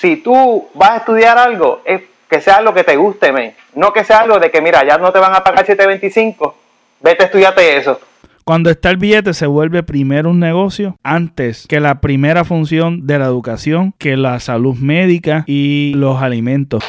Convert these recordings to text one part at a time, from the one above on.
si tú vas a estudiar algo, es que sea lo que te guste, me. no que sea algo de que, mira, ya no te van a pagar 725, vete, estudiate eso. Cuando está el billete se vuelve primero un negocio antes que la primera función de la educación, que la salud médica y los alimentos.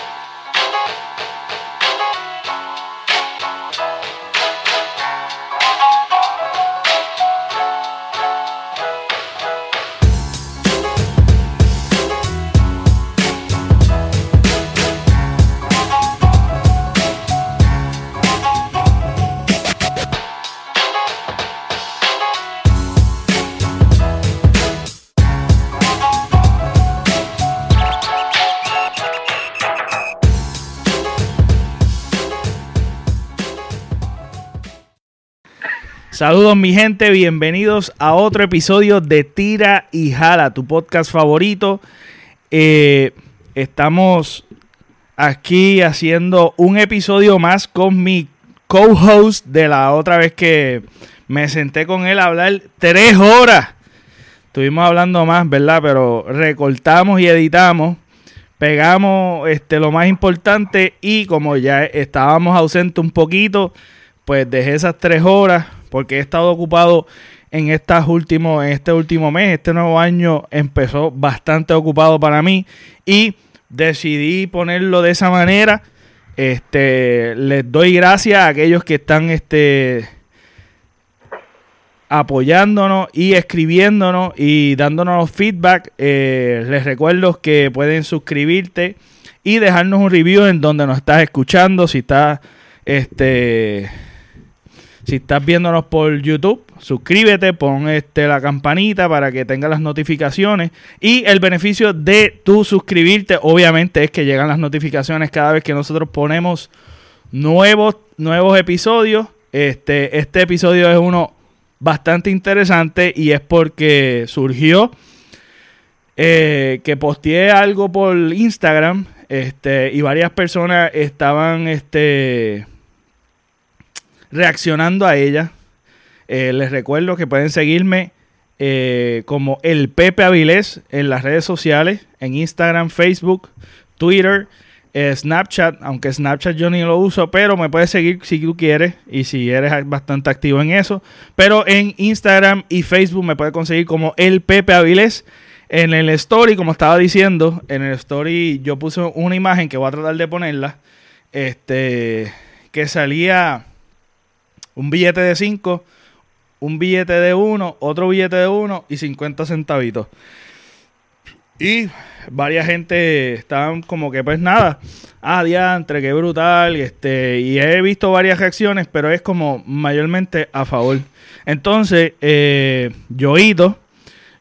Saludos mi gente, bienvenidos a otro episodio de Tira y Jala, tu podcast favorito. Eh, estamos aquí haciendo un episodio más con mi co-host de la otra vez que me senté con él a hablar tres horas. Estuvimos hablando más, ¿verdad? Pero recortamos y editamos, pegamos este, lo más importante y como ya estábamos ausentes un poquito, pues dejé esas tres horas porque he estado ocupado en, estas últimos, en este último mes. Este nuevo año empezó bastante ocupado para mí y decidí ponerlo de esa manera. Este, les doy gracias a aquellos que están este, apoyándonos y escribiéndonos y dándonos feedback. Eh, les recuerdo que pueden suscribirte y dejarnos un review en donde nos estás escuchando. Si estás este, si estás viéndonos por YouTube, suscríbete, pon este, la campanita para que tengas las notificaciones. Y el beneficio de tu suscribirte, obviamente, es que llegan las notificaciones cada vez que nosotros ponemos nuevos, nuevos episodios. Este, este episodio es uno bastante interesante y es porque surgió eh, que posteé algo por Instagram este, y varias personas estaban este, reaccionando a ella. Eh, les recuerdo que pueden seguirme eh, como el Pepe Avilés en las redes sociales, en Instagram, Facebook, Twitter, eh, Snapchat, aunque Snapchat yo ni lo uso, pero me puedes seguir si tú quieres y si eres bastante activo en eso. Pero en Instagram y Facebook me puedes conseguir como el Pepe Avilés. En el story, como estaba diciendo, en el story yo puse una imagen que voy a tratar de ponerla. Este, que salía un billete de 5, un billete de 1, otro billete de 1 y 50 centavitos. Y varias gente estaban como que pues nada, ah, diantre, qué brutal, este, y he visto varias reacciones, pero es como mayormente a favor. Entonces, eh, Yoito,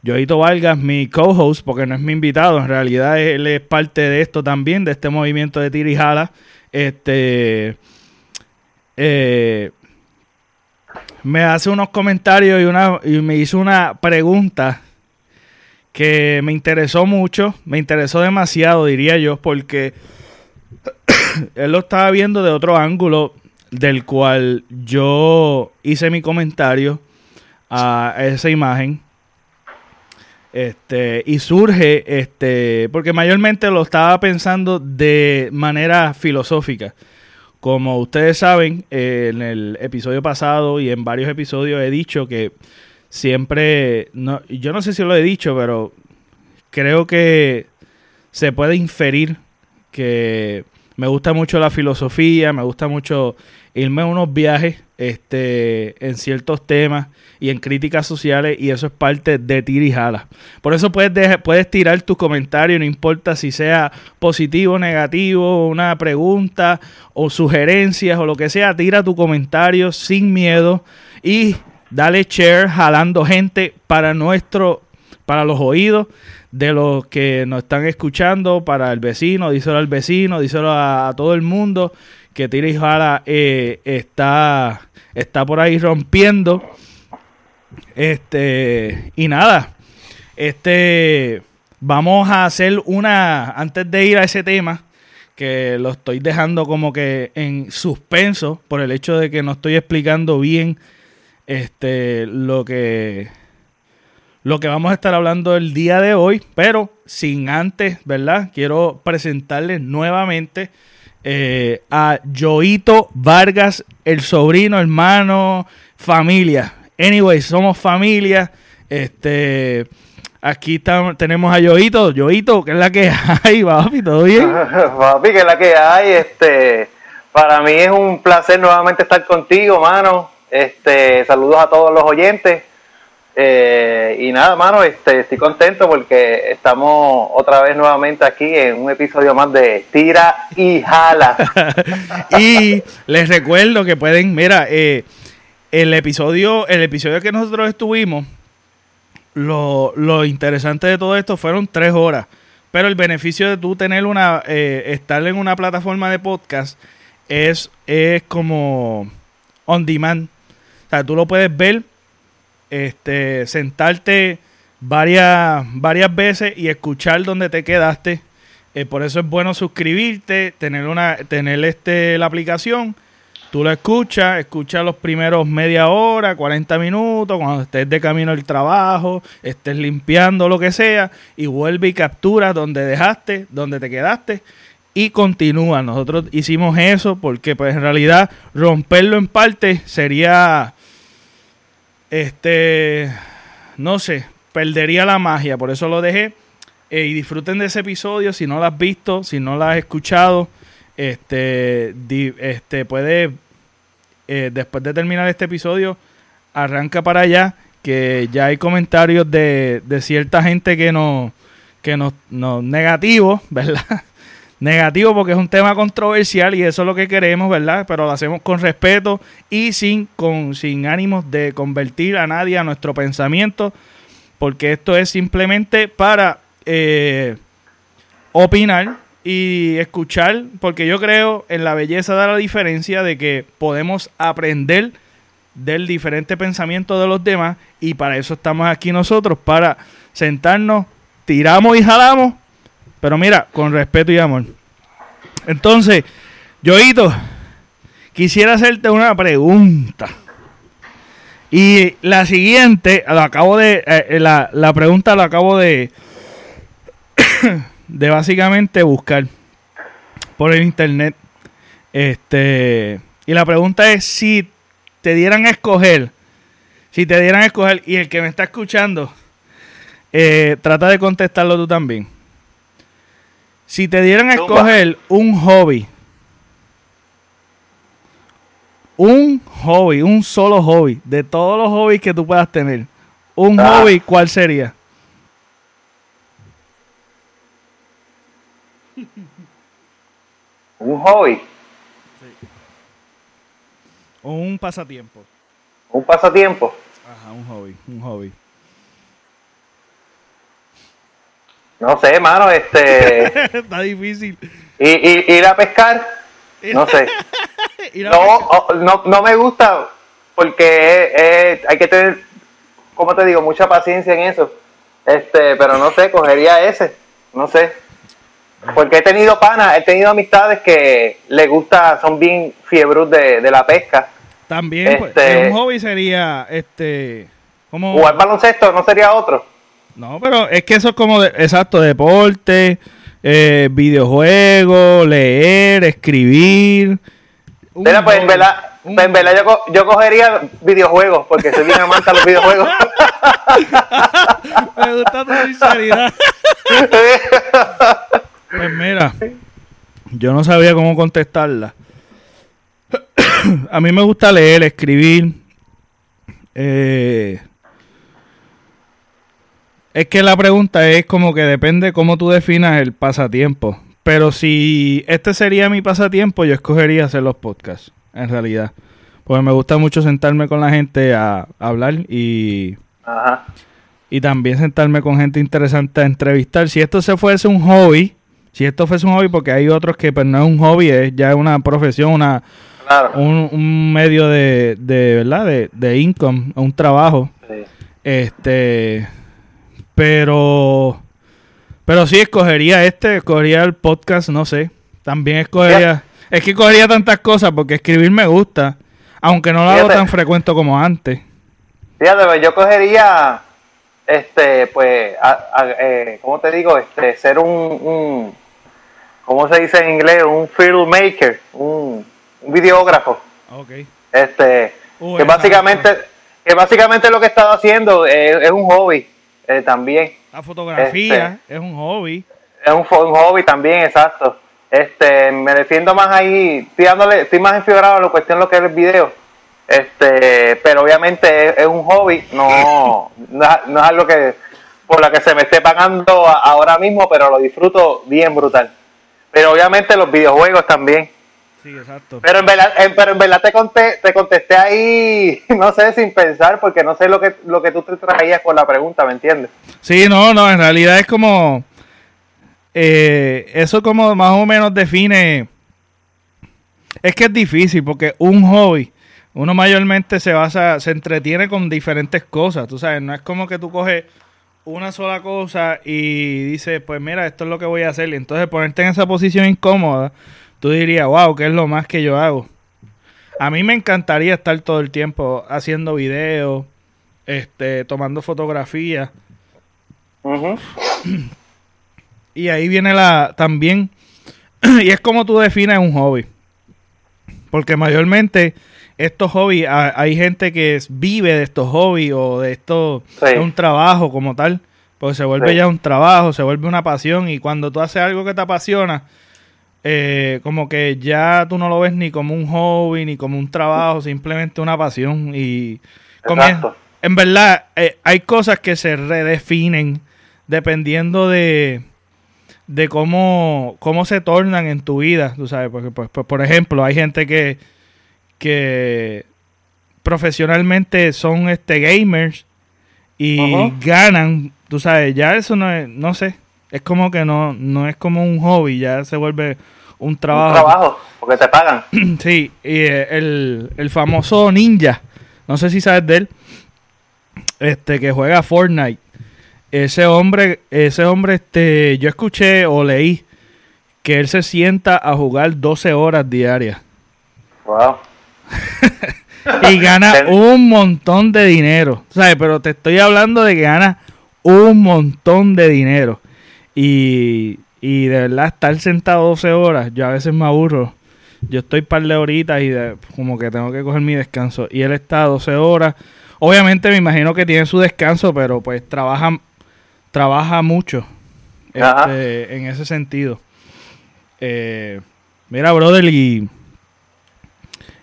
Yoito Vargas, mi co-host, porque no es mi invitado, en realidad él es parte de esto también, de este movimiento de Tirijala, este, eh, me hace unos comentarios y, una, y me hizo una pregunta que me interesó mucho, me interesó demasiado, diría yo, porque él lo estaba viendo de otro ángulo del cual yo hice mi comentario a esa imagen. Este, y surge, este, porque mayormente lo estaba pensando de manera filosófica. Como ustedes saben, eh, en el episodio pasado y en varios episodios he dicho que siempre, no, yo no sé si lo he dicho, pero creo que se puede inferir que me gusta mucho la filosofía, me gusta mucho irme a unos viajes este, en ciertos temas y en críticas sociales y eso es parte de tira y jala. Por eso puedes, puedes tirar tus comentarios, no importa si sea positivo, negativo, una pregunta o sugerencias o lo que sea, tira tu comentario sin miedo y dale share jalando gente para nuestro, para los oídos de los que nos están escuchando, para el vecino, díselo al vecino, díselo a, todo el mundo que Tira y Jala eh, está, está por ahí rompiendo. Este, y nada, este, vamos a hacer una, antes de ir a ese tema, que lo estoy dejando como que en suspenso por el hecho de que no estoy explicando bien este, lo que lo que vamos a estar hablando el día de hoy, pero sin antes, ¿verdad? Quiero presentarles nuevamente eh, a Joito Vargas, el sobrino, hermano, familia. Anyway, somos familia. Este, aquí tenemos a Joito. Joito, ¿qué es la que hay, papi? ¿Todo bien? papi, ¿qué es la que hay? Este, para mí es un placer nuevamente estar contigo, mano. Este, saludos a todos los oyentes. Eh, y nada, mano, este, estoy contento porque estamos otra vez nuevamente aquí en un episodio más de Tira y Jala. y les recuerdo que pueden, mira, eh, el episodio, el episodio que nosotros estuvimos, lo, lo, interesante de todo esto fueron tres horas. Pero el beneficio de tú tener una, eh, estar en una plataforma de podcast es, es como on demand. O sea, tú lo puedes ver, este, sentarte varias, varias veces y escuchar donde te quedaste. Eh, por eso es bueno suscribirte, tener una, tener este la aplicación Tú lo escuchas, escuchas los primeros media hora, 40 minutos, cuando estés de camino al trabajo, estés limpiando lo que sea, y vuelve y captura donde dejaste, donde te quedaste, y continúa. Nosotros hicimos eso porque pues en realidad romperlo en parte sería, este, no sé, perdería la magia, por eso lo dejé. Eh, y disfruten de ese episodio si no lo has visto, si no lo has escuchado este, este puede, eh, después de terminar este episodio, arranca para allá, que ya hay comentarios de, de cierta gente que no, que nos, no, negativo, ¿verdad? Negativo porque es un tema controversial y eso es lo que queremos, ¿verdad? Pero lo hacemos con respeto y sin, con, sin ánimos de convertir a nadie a nuestro pensamiento, porque esto es simplemente para eh, opinar y escuchar, porque yo creo en la belleza de la diferencia de que podemos aprender del diferente pensamiento de los demás y para eso estamos aquí nosotros, para sentarnos, tiramos y jalamos, pero mira, con respeto y amor. Entonces, Yoito, quisiera hacerte una pregunta. Y la siguiente, lo acabo de, eh, la, la pregunta la acabo de de básicamente buscar por el internet. Este, y la pregunta es si te dieran a escoger, si te dieran a escoger, y el que me está escuchando, eh, trata de contestarlo tú también. Si te dieran a escoger un hobby, un hobby, un solo hobby, de todos los hobbies que tú puedas tener, un ah. hobby, ¿cuál sería? un hobby. O un pasatiempo. Un pasatiempo. Ajá, un hobby, un hobby. No sé, mano, este. Está difícil. ¿Y, ir a pescar? No sé. no, no, no me gusta porque hay que tener, como te digo, mucha paciencia en eso. Este, pero no sé, cogería ese. No sé. Porque he tenido panas, he tenido amistades que les gusta, son bien fiebros de, la pesca. También, pues, este, un hobby sería, este, como... Jugar baloncesto no sería otro. No, pero es que eso es como, de, exacto, deporte, eh, videojuegos, leer, escribir. Mira, pues en verdad, pues, en verdad yo, yo, cogería videojuegos, porque soy bien amante a los videojuegos. Me gusta tu sinceridad. Pues mira, yo no sabía cómo contestarla. a mí me gusta leer, escribir. Eh, es que la pregunta es como que depende cómo tú definas el pasatiempo. Pero si este sería mi pasatiempo, yo escogería hacer los podcasts, en realidad. Porque me gusta mucho sentarme con la gente a, hablar y... Y también sentarme con gente interesante a entrevistar. Si esto se fuese un hobby, si esto fuese un hobby, porque hay otros que pues, no es un hobby, es ya una profesión, una un, medio de, de ¿verdad? De, de income, un trabajo. Este, pero, pero sí escogería este, escogería el podcast, no sé. También escogería, es que escogería tantas cosas porque escribir me gusta, aunque no lo hago tan frecuente como antes. Fíjate, pues, yo cogería este, pues, eh, ¿cómo te digo? Este, ser un, un, ¿cómo se dice en inglés? Un filmmaker, un, un videógrafo. Okay. Este, que básicamente, que básicamente lo que he estado haciendo es, un hobby eh, también. La fotografía este, es un hobby. Es un, un, hobby también, exacto. Este, me defiendo más ahí, estoy dándole, estoy más enfiebrado a la cuestión de lo que es el video este, pero obviamente es, un hobby, no, no, es algo que por la que se me esté pagando ahora mismo, pero lo disfruto bien brutal. Pero obviamente los videojuegos también. Sí, exacto. Pero en verdad, pero en verdad te, te contesté ahí, no sé, sin pensar, porque no sé lo que, lo que tú te traías con la pregunta, ¿me entiendes? Sí, no, no, en realidad es como... Eh, eso como más o menos define... Es que es difícil, porque un hobby uno mayormente se basa, se entretiene con diferentes cosas, tú sabes, no es como que tú coges una sola cosa y dices, pues mira, esto es lo que voy a hacer, y entonces ponerte en esa posición incómoda, tú dirías, wow, ¿qué es lo más que yo hago? A mí me encantaría estar todo el tiempo haciendo videos, este, tomando fotografías. Y ahí viene la también, y es como tú defines un hobby. Porque mayormente estos hobbies, hay gente que vive de estos hobbies o de esto, de un trabajo como tal, porque se vuelve ya un trabajo, se vuelve una pasión y cuando tú haces algo que te apasiona, eh, como que ya tú no lo ves ni como un hobby ni como un trabajo, simplemente una pasión. Y en verdad eh, hay cosas que se redefinen dependiendo de de cómo, cómo se tornan en tu vida, tú sabes, porque pues, pues por ejemplo, hay gente que que profesionalmente son este gamers y ganan, tú sabes, ya eso no es, no sé, es como que no, no es como un hobby, ya se vuelve un trabajo. Un trabajo, porque te pagan. sí, y eh, el, el famoso ninja, no sé si sabes de él, este que juega Fortnite. Ese hombre, ese hombre, este, yo escuché o leí que él se sienta a jugar 12 horas diarias. Wow. y gana un montón de dinero. ¿Sabes? Pero te estoy hablando de que gana un montón de dinero. Y, y de verdad, estar sentado 12 horas, yo a veces me aburro. Yo estoy par de horitas y como que tengo que coger mi descanso. Y él está 12 horas. Obviamente me imagino que tiene su descanso, pero pues trabaja, trabaja mucho este, en ese sentido. Eh, mira, brother, y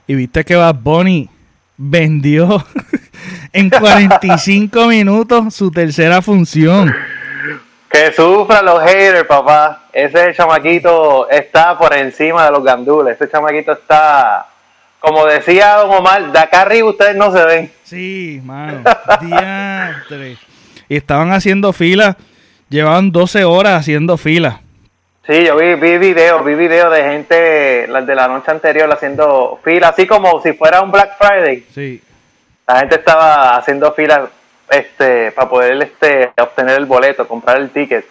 y viste que Bad Bunny vendió en 45 minutos su tercera función. Que sufra los haters, papá. Ese chamaquito está por encima de los gandules. Ese chamaquito está, como decía Don Omar, de acá arriba ustedes no se ven. Sí, mano. Diantre. Y estaban haciendo fila, llevaban 12 horas haciendo fila. Sí, yo vi, vi videos, vi videos de gente de la noche anterior haciendo fila, así como si fuera un Black Friday. Sí. La gente estaba haciendo fila este, para poder este, obtener el boleto, comprar el ticket.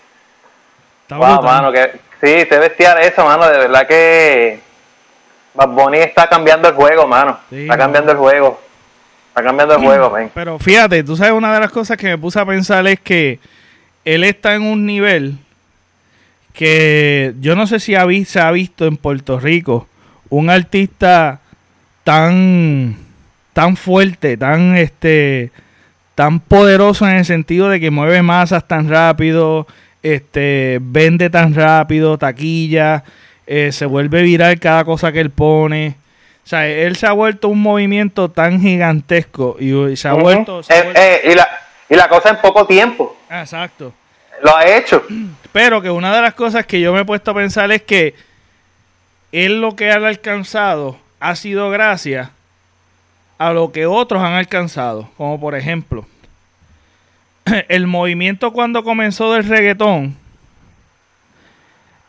Está wow, mano, que sí, se vestía de eso, mano, de verdad que Bad Bunny está cambiando el juego, mano. está cambiando el juego. Está cambiando el juego, man. Pero fíjate, tú sabes, una de las cosas que me puse a pensar es que él está en un nivel que yo no sé si se ha visto en Puerto Rico un artista tan tan fuerte, tan este tan poderoso en el sentido de que mueve masas tan rápido, este vende tan rápido, taquilla, eh, se vuelve viral cada cosa que él pone. O sea, él se ha vuelto un movimiento tan gigantesco y, se ha vuelto... Eh, eh, y, la, y la cosa en poco tiempo. Exacto. Lo ha hecho. Pero que una de las cosas que yo me he puesto a pensar es que él lo que ha alcanzado ha sido gracias a lo que otros han alcanzado. Como por ejemplo, el movimiento cuando comenzó del reggaetón.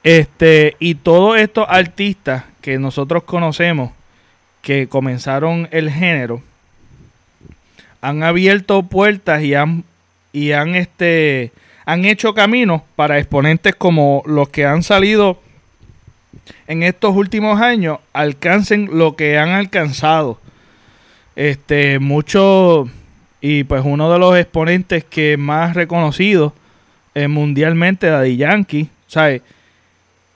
Este, y todos estos artistas que nosotros conocemos que comenzaron el género han abierto puertas y han y han este han hecho camino para exponentes como los que han salido en estos últimos años alcancen lo que han alcanzado. Este, muchos, y pues uno de los exponentes que más reconocidos eh, mundialmente, Daddy Yankee, ¿sabes?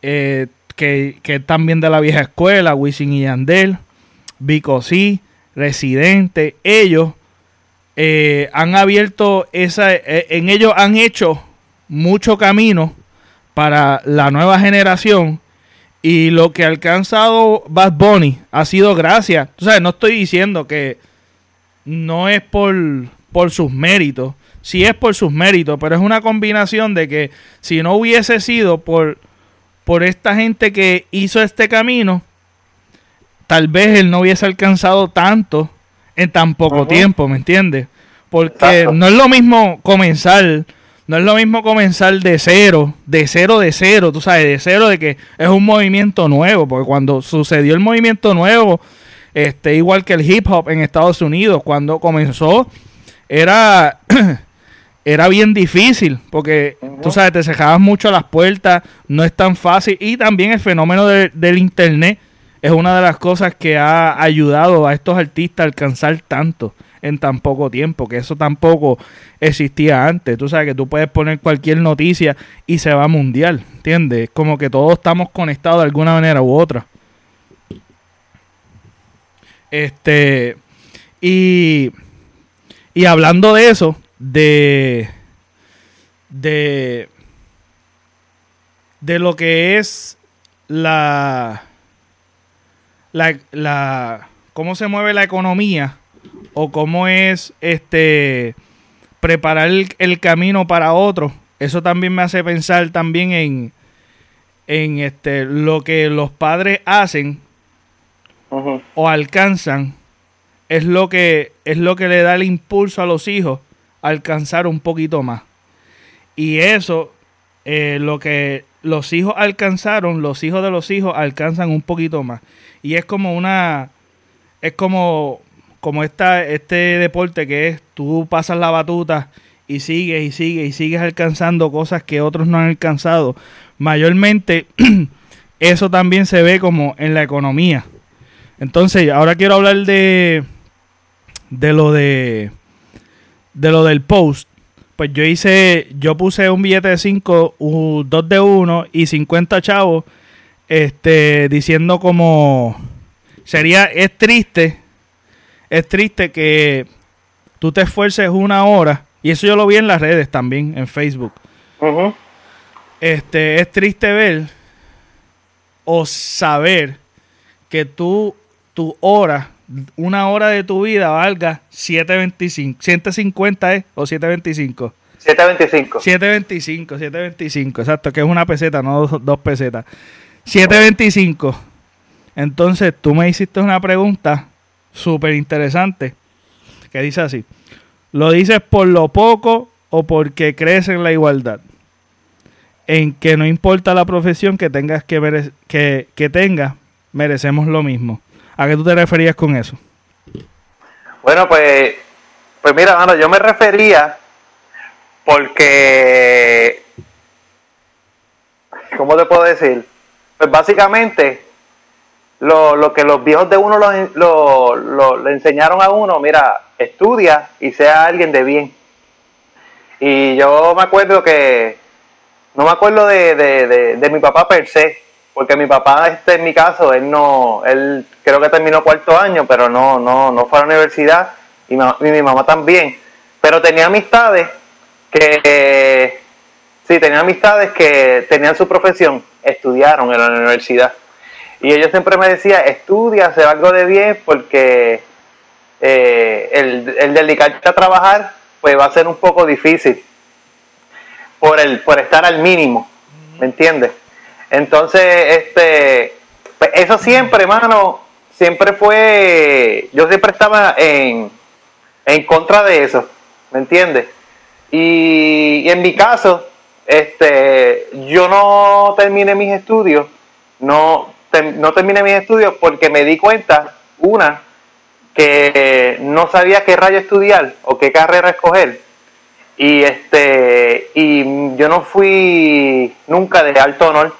Eh, que, que también de la vieja escuela, Wisin y Yandel, Vico C, Residente, ellos eh, han abierto esa, en ellos han hecho mucho camino para la nueva generación y lo que ha alcanzado Bad Bunny ha sido gracias. Tú sabes, no estoy diciendo que no es por, por sus méritos, sí es por sus méritos, pero es una combinación de que si no hubiese sido por, por esta gente que hizo este camino, tal vez él no hubiese alcanzado tanto en tan poco tiempo, ¿me entiendes? Porque no es lo mismo comenzar no es lo mismo comenzar de cero, de cero, de cero, tú sabes, de cero de que es un movimiento nuevo, porque cuando sucedió el movimiento nuevo, este, igual que el hip hop en Estados Unidos, cuando comenzó, era, era bien difícil, porque tú sabes, te cerrabas mucho las puertas, no es tan fácil, y también el fenómeno del internet es una de las cosas que ha ayudado a estos artistas a alcanzar tanto en tan poco tiempo, que eso tampoco existía antes. Tú sabes que tú puedes poner cualquier noticia y se va mundial, ¿entiendes? Es como que todos estamos conectados de alguna manera u otra. Este, y, y hablando de eso, de, de, de lo que es la, la, la, cómo se mueve la economía o cómo es este preparar el, camino para otro. Eso también me hace pensar también en, en este lo que los padres hacen o alcanzan es lo que es lo que le da el impulso a los hijos a alcanzar un poquito más. Y eso eh, lo que los hijos alcanzaron, los hijos de los hijos alcanzan un poquito más. Y es como una es como como esta, este deporte que es tú pasas la batuta y sigues y sigues y sigues alcanzando cosas que otros no han alcanzado. Mayormente eso también se ve como en la economía. Entonces, ahora quiero hablar de de lo de de lo del post. Pues yo hice, yo puse un billete de 5, 2 de 1 y 50 chavos este diciendo como sería es triste es triste que tú te esfuerces una hora, y eso yo lo vi en las redes también, en Facebook. Este, es triste ver o saber que tú, tu hora, una hora de tu vida valga 725, 150 es o 725. 725. 725, 725, exacto, que es una peseta, no dos, dos pesetas. 725. Entonces tú me hiciste una pregunta súper interesante que dice así. ¿Lo dices por lo poco o porque crees en la igualdad? En que no importa la profesión que tengas que, que, que tengas, merecemos lo mismo. ¿A qué tú te referías con eso? Bueno, pues, pues mira, mano, yo me refería porque, ¿cómo te puedo decir? Pues básicamente lo, lo que los viejos de uno lo, lo, le enseñaron a uno, mira, estudia y sea alguien de bien. Y yo me acuerdo que, no me acuerdo de, de, de, mi papá per se, porque mi papá, este en mi caso, él no, él creo que terminó cuarto año, pero no, no, no fue a la universidad, y mi, mi mamá también. Pero tenía amistades que, sí, tenía amistades que tenían su profesión, estudiaron en la universidad. Y ellos siempre me decían, estudia, hacer algo de bien, porque eh, el, el dedicarte a trabajar pues va a ser un poco difícil por el por estar al mínimo, ¿me entiendes? Entonces, este, pues eso siempre, hermano, siempre fue, yo siempre estaba en, en contra de eso, ¿me entiendes? Y, y en mi caso, este, yo no terminé mis estudios, no, no terminé mis estudios porque me di cuenta, una, que no sabía qué rayo estudiar o qué carrera escoger. Y este y yo no fui nunca de alto honor.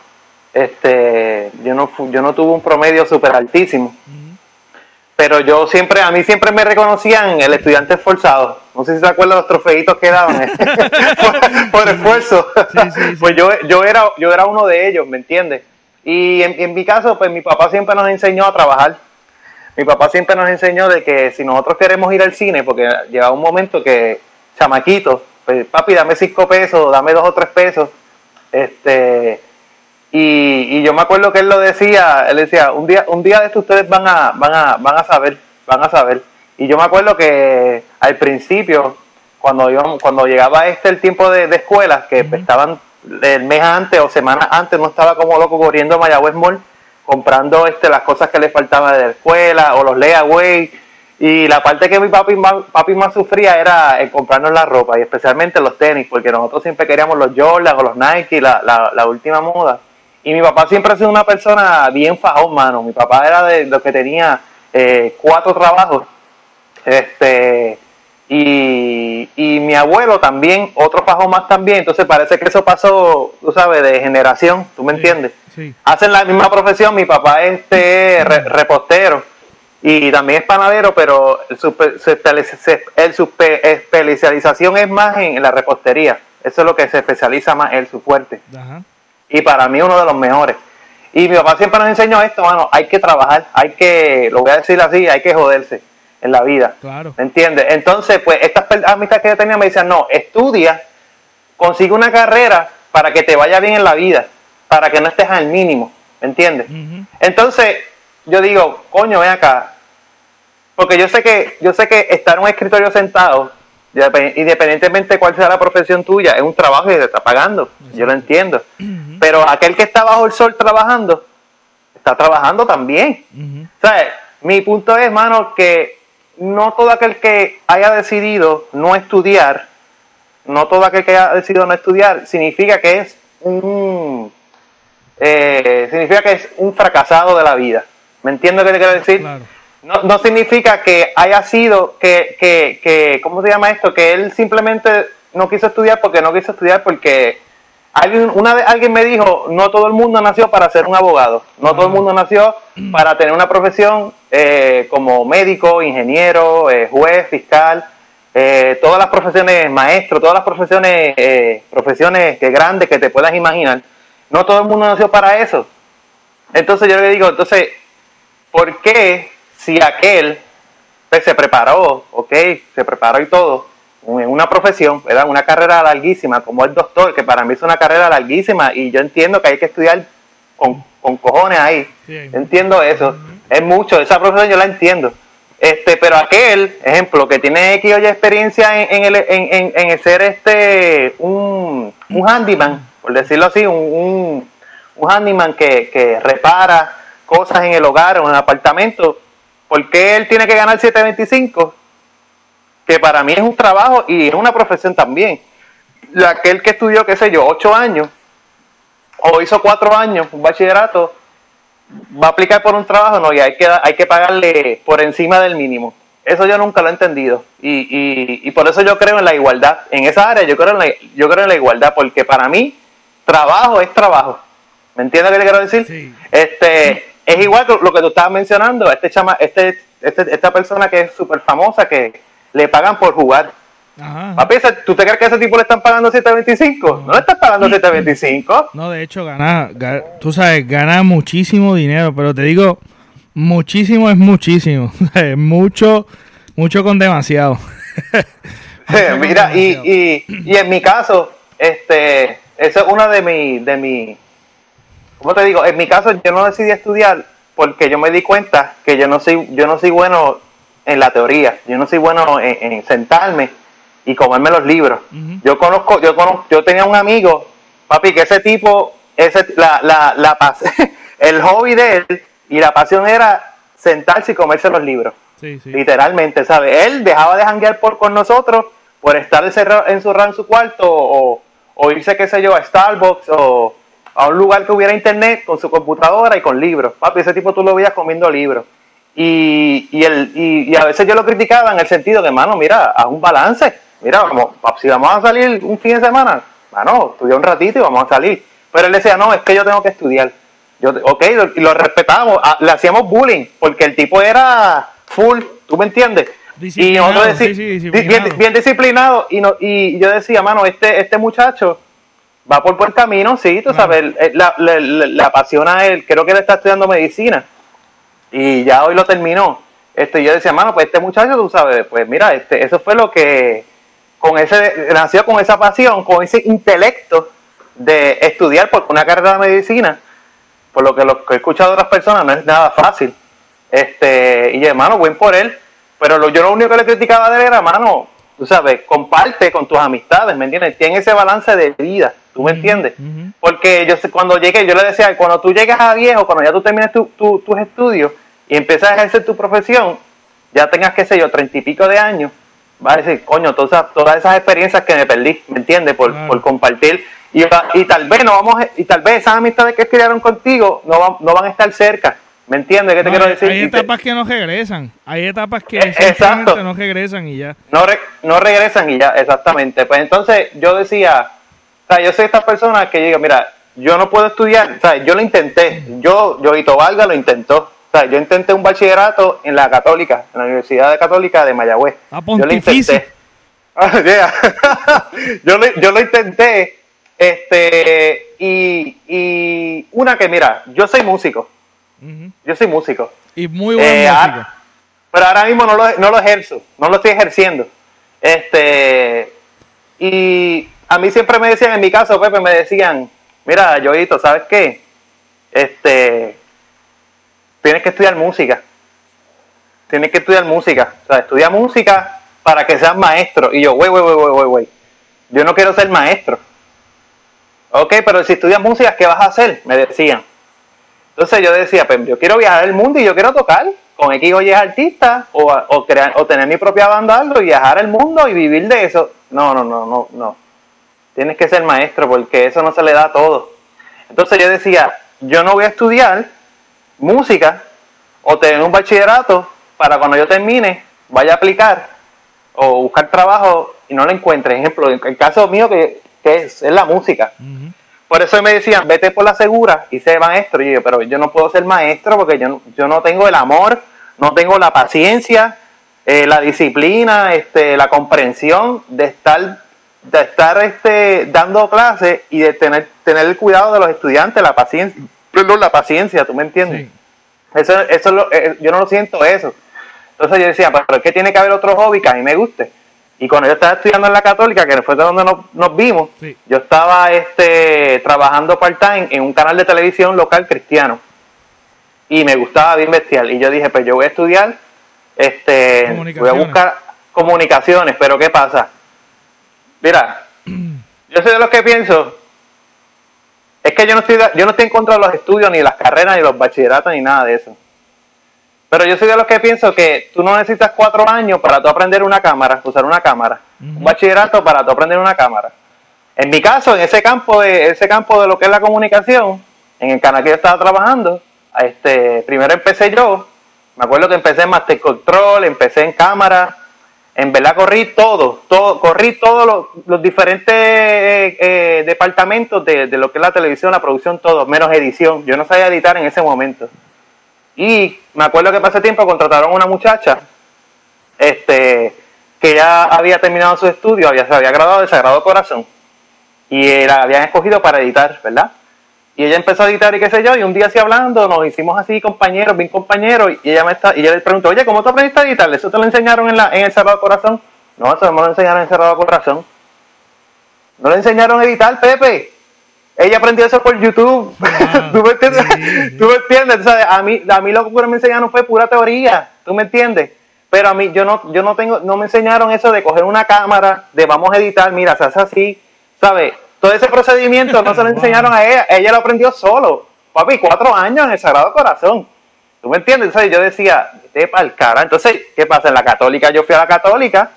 Este, yo no yo no tuve un promedio súper altísimo. pero yo siempre, a mí siempre me reconocían el estudiante esforzado. No sé si se acuerdan los trofeitos que daban eh, por, esfuerzo. pues yo, yo, era, yo era uno de ellos, ¿me entiendes? Y en, en, mi caso, pues mi papá siempre nos enseñó a trabajar. Mi papá siempre nos enseñó de que si nosotros queremos ir al cine, porque llegaba un momento que, chamaquitos, pues, papi, dame cinco pesos, dame dos o tres pesos, este y, y, yo me acuerdo que él lo decía, él decía, un día, un día de esto ustedes van a, van a, van a saber, van a saber. Y yo me acuerdo que al principio, cuando íbamos, cuando llegaba este el tiempo de, de escuelas, que estaban el mes antes o semanas antes, no estaba como loco corriendo a Mayagüez Mall, comprando este las cosas que le faltaban de la escuela, o los layaway. Y la parte que mi papi más, papi más sufría era en comprarnos la ropa, y especialmente los tenis, porque nosotros siempre queríamos los Jordan o los Nike, la, la, la última moda. Y mi papá siempre ha sido una persona bien fajón, mano. Mi papá era de los que tenía eh, cuatro trabajos. Este, y, y, mi abuelo también, otro fajón más también. Entonces parece que eso pasó, tú sabes, de generación, ¿tú me entiendes? Hacen la misma profesión. Mi papá es este, repostero y también es panadero, pero su, especialización es más en, la repostería. Eso es lo que se especializa más él, su fuerte. Ajá y para mí uno de los mejores. Y mi papá siempre nos enseñó esto, mano, hay que trabajar, hay que, lo voy a decir así, hay que joderse en la vida. Claro. ¿Me entiendes? Entonces, pues estas amistades que yo tenía me decían, no, estudia, consigue una carrera para que te vaya bien en la vida, para que no estés al mínimo, ¿me entiendes? Entonces, yo digo, coño, ven acá, porque yo sé que, yo sé que estar en un escritorio sentado independientemente de cuál sea la profesión tuya, es un trabajo que te está pagando, yo lo entiendo. Pero aquel que está bajo el sol trabajando, está trabajando también. Mi punto es, hermano, que no todo aquel que haya decidido no estudiar, no todo aquel que haya decidido no estudiar, significa que es un eh, significa que es un fracasado de la vida. ¿Me entiendo qué te quiero decir? no, no significa que haya sido, que, que, que, ¿cómo se llama esto? Que él simplemente no quiso estudiar porque no quiso estudiar porque alguien, una vez alguien me dijo, no todo el mundo nació para ser un abogado, no todo el mundo nació para tener una profesión eh, como médico, ingeniero, eh, juez, fiscal, eh, todas las profesiones, maestro, todas las profesiones, profesiones que grandes que te puedas imaginar, no todo el mundo nació para eso. Entonces yo le digo, entonces, ¿por qué si aquel pues, se preparó, ok, se preparó y todo, una profesión, ¿verdad? una carrera larguísima, como el doctor, que para mí es una carrera larguísima y yo entiendo que hay que estudiar con, cojones ahí, entiendo eso, es mucho, esa profesión yo la entiendo. Este, pero aquel, ejemplo, que tiene X o Y experiencia en, el, en, en, ser este un, un handyman, por decirlo así, un, un, un handyman que, que repara cosas en el hogar o en el apartamento, ¿Por qué él tiene que ganar 725? Que para mí es un trabajo y es una profesión también. Aquel que estudió, qué sé yo, 8 años o hizo 4 años, un bachillerato, va a aplicar por un trabajo, no, y hay que, hay que pagarle por encima del mínimo. Eso yo nunca lo he entendido. Y, y, por eso yo creo en la igualdad. En esa área yo creo en la, yo creo en la igualdad, porque para mí trabajo es trabajo. ¿Me entiendes lo que le quiero decir? Sí. Este, es igual lo que tú estabas mencionando, este chama, este, este esta persona que es súper famosa, que le pagan por jugar. Ajá, Papi, ¿tú te crees que a ese tipo le están pagando 725? No, le están pagando 725. No, de hecho, gana, tú sabes, gana muchísimo dinero, pero te digo, muchísimo es muchísimo. mucho, mucho con demasiado. Mira, Y, y, y, en mi caso, este, eso es una de mis de mi, como te digo, en mi caso yo no decidí estudiar porque yo me di cuenta que yo no soy, yo no soy bueno en la teoría, yo no soy bueno en, sentarme y comerme los libros. Yo conozco, yo conozco, yo tenía un amigo, papi, que ese tipo, ese, la, la, la, el hobby de él y la pasión era sentarse y comerse los libros. Literalmente, ¿sabes? Él dejaba de janguear por con nosotros por estar encerrado, encerrado en su cuarto o, o irse, qué sé yo, a Starbucks o a un lugar que hubiera internet con su computadora y con libros. Papi, ese tipo tú lo veías comiendo libros. Y, y, el, y, a veces yo lo criticaba en el sentido de, mano, mira, haz un balance. Mira, vamos, si vamos a salir un fin de semana, mano, estudia un ratito y vamos a salir. Pero él decía, no, es que yo tengo que estudiar. Yo, ok, y lo, respetamos, ah, le hacíamos bullying, porque el tipo era full, ¿tú me entiendes? Y nosotros disciplinado. Bien, disciplinado. Y, no, y yo decía, mano, este, este muchacho va por buen camino, sí, tú sabes, la, la, apasiona él, creo que él está estudiando medicina y ya hoy lo terminó. Este, yo decía, mano, pues este muchacho, tú sabes, pues mira, este, eso fue lo que, con ese, nació con esa pasión, con ese intelecto de estudiar por una carrera de medicina, por lo que lo que he escuchado de otras personas no es nada fácil. Este, y hermano, buen por él. Pero lo, yo lo único que le criticaba de él era, hermano, tú sabes, comparte con tus amistades, ¿me entiendes? Tiene ese balance de vida, ¿tú me entiendes? Porque yo cuando llegué, yo le decía, cuando tú llegas a viejo, cuando ya tú termines tus estudios y empiezas a ejercer tu profesión, ya tengas, qué sé yo, treinta y pico de años, vas a decir, coño, todas, todas esas experiencias que me perdí, ¿me entiendes? Por, por compartir. Y, y, tal vez no vamos, y tal vez esas amistades que estudiaron contigo no, no van a estar cerca ¿Me entiendes qué te quiero decir? Hay etapas que no regresan. Hay etapas que eh, no regresan y ya. No, no regresan y ya, exactamente. Pues entonces yo decía, o sea, yo soy esta persona que diga, mira, yo no puedo estudiar, o sea, yo lo intenté. Yo, Yoito Valga lo intentó. O sea, yo intenté un bachillerato en la Católica, en la Universidad de Católica de Mayagüez. yo lo intenté. yo, lo, yo lo intenté. Este, y, y una que, mira, yo soy músico. Yo soy músico. Y muy buen eh, músico. pero ahora mismo no lo, no lo ejerzo, no lo estoy ejerciendo. Este, y a mí siempre me decían, en mi caso, Pepe, me decían, mira, Yoito, ¿sabes qué? Este, tienes que estudiar música. Tienes que estudiar música. O sea, estudia música para que seas maestro. Y yo, güey, güey, güey, güey, güey. Yo no quiero ser maestro. Ok, pero si estudias música, ¿qué vas a hacer? Me decían. Entonces yo decía, pues yo quiero viajar el mundo y yo quiero tocar con X o Y artistas o, o, crear, o tener mi propia banda algo y viajar el mundo y vivir de eso. No, no, no, no, no. Tienes que ser maestro porque eso no se le da a todo. Entonces yo decía, yo no voy a estudiar música o tener un bachillerato para cuando yo termine vaya a aplicar o buscar trabajo y no lo encuentre. Ejemplo, el caso mío que, es, la música. Por eso me decían, vete por la segura y sé maestro. Y yo, pero yo no puedo ser maestro porque yo, yo no tengo el amor, no tengo la paciencia, eh, la disciplina, este, la comprensión de estar, de estar este, dando clases y de tener, tener el cuidado de los estudiantes, la paciencia, perdón, la paciencia, ¿tú me entiendes? Eso, eso eh, yo no lo siento eso. Entonces yo decía, pero es que tiene que haber otro hobby que a mí me guste. Y cuando yo estaba estudiando en la católica, que fue de donde nos, vimos, yo estaba este, trabajando part-time en un canal de televisión local cristiano. Y me gustaba bien bestial. Y yo dije, pues yo voy a estudiar, este, voy a buscar comunicaciones, pero ¿qué pasa? Mira, yo soy de los que pienso, es que yo no estoy, yo no estoy en contra de los estudios, ni las carreras, ni los bachilleratos, ni nada de eso. Pero yo soy de los que pienso que tú no necesitas cuatro años para tú aprender una cámara, usar una cámara. Un bachillerato para tú aprender una cámara. En mi caso, en ese campo de, ese campo de lo que es la comunicación, en el canal que yo estaba trabajando, este, primero empecé yo, me acuerdo que empecé en Master Control, empecé en cámara, en verdad corrí todo, todo corrí todos los, diferentes eh, eh, departamentos de, de, lo que es la televisión, la producción, todo, menos edición. Yo no sabía editar en ese momento. Y me acuerdo que pasé tiempo contrataron a una muchacha este, que ya había terminado su estudio, había, se había graduado de Sagrado Corazón y la habían escogido para editar, ¿verdad? Y ella empezó a editar y qué sé yo, y un día así hablando, nos hicimos así compañeros, bien compañeros, y ella me está, y ella le preguntó, oye, ¿cómo te aprendiste a editar? ¿Eso te lo enseñaron en, la, en el Sagrado Corazón? No, eso no me lo enseñaron en el Sagrado Corazón. No le enseñaron a editar, Pepe ella aprendió eso por YouTube. ¿Tú me entiendes? ¿Tú me entiendes? a, mí, a mí lo que me enseñaron fue pura teoría. ¿Tú me entiendes? Pero a mí yo no, yo no tengo, no me enseñaron eso de coger una cámara, de vamos a editar, mira, se hace así, ¿sabes? Todo ese procedimiento no se lo enseñaron a ella, ella lo aprendió solo. Papi, cuatro años en el Sagrado Corazón. ¿Tú me entiendes? Entonces yo decía, para el cara. Entonces, ¿qué pasa? En la católica, yo fui a la católica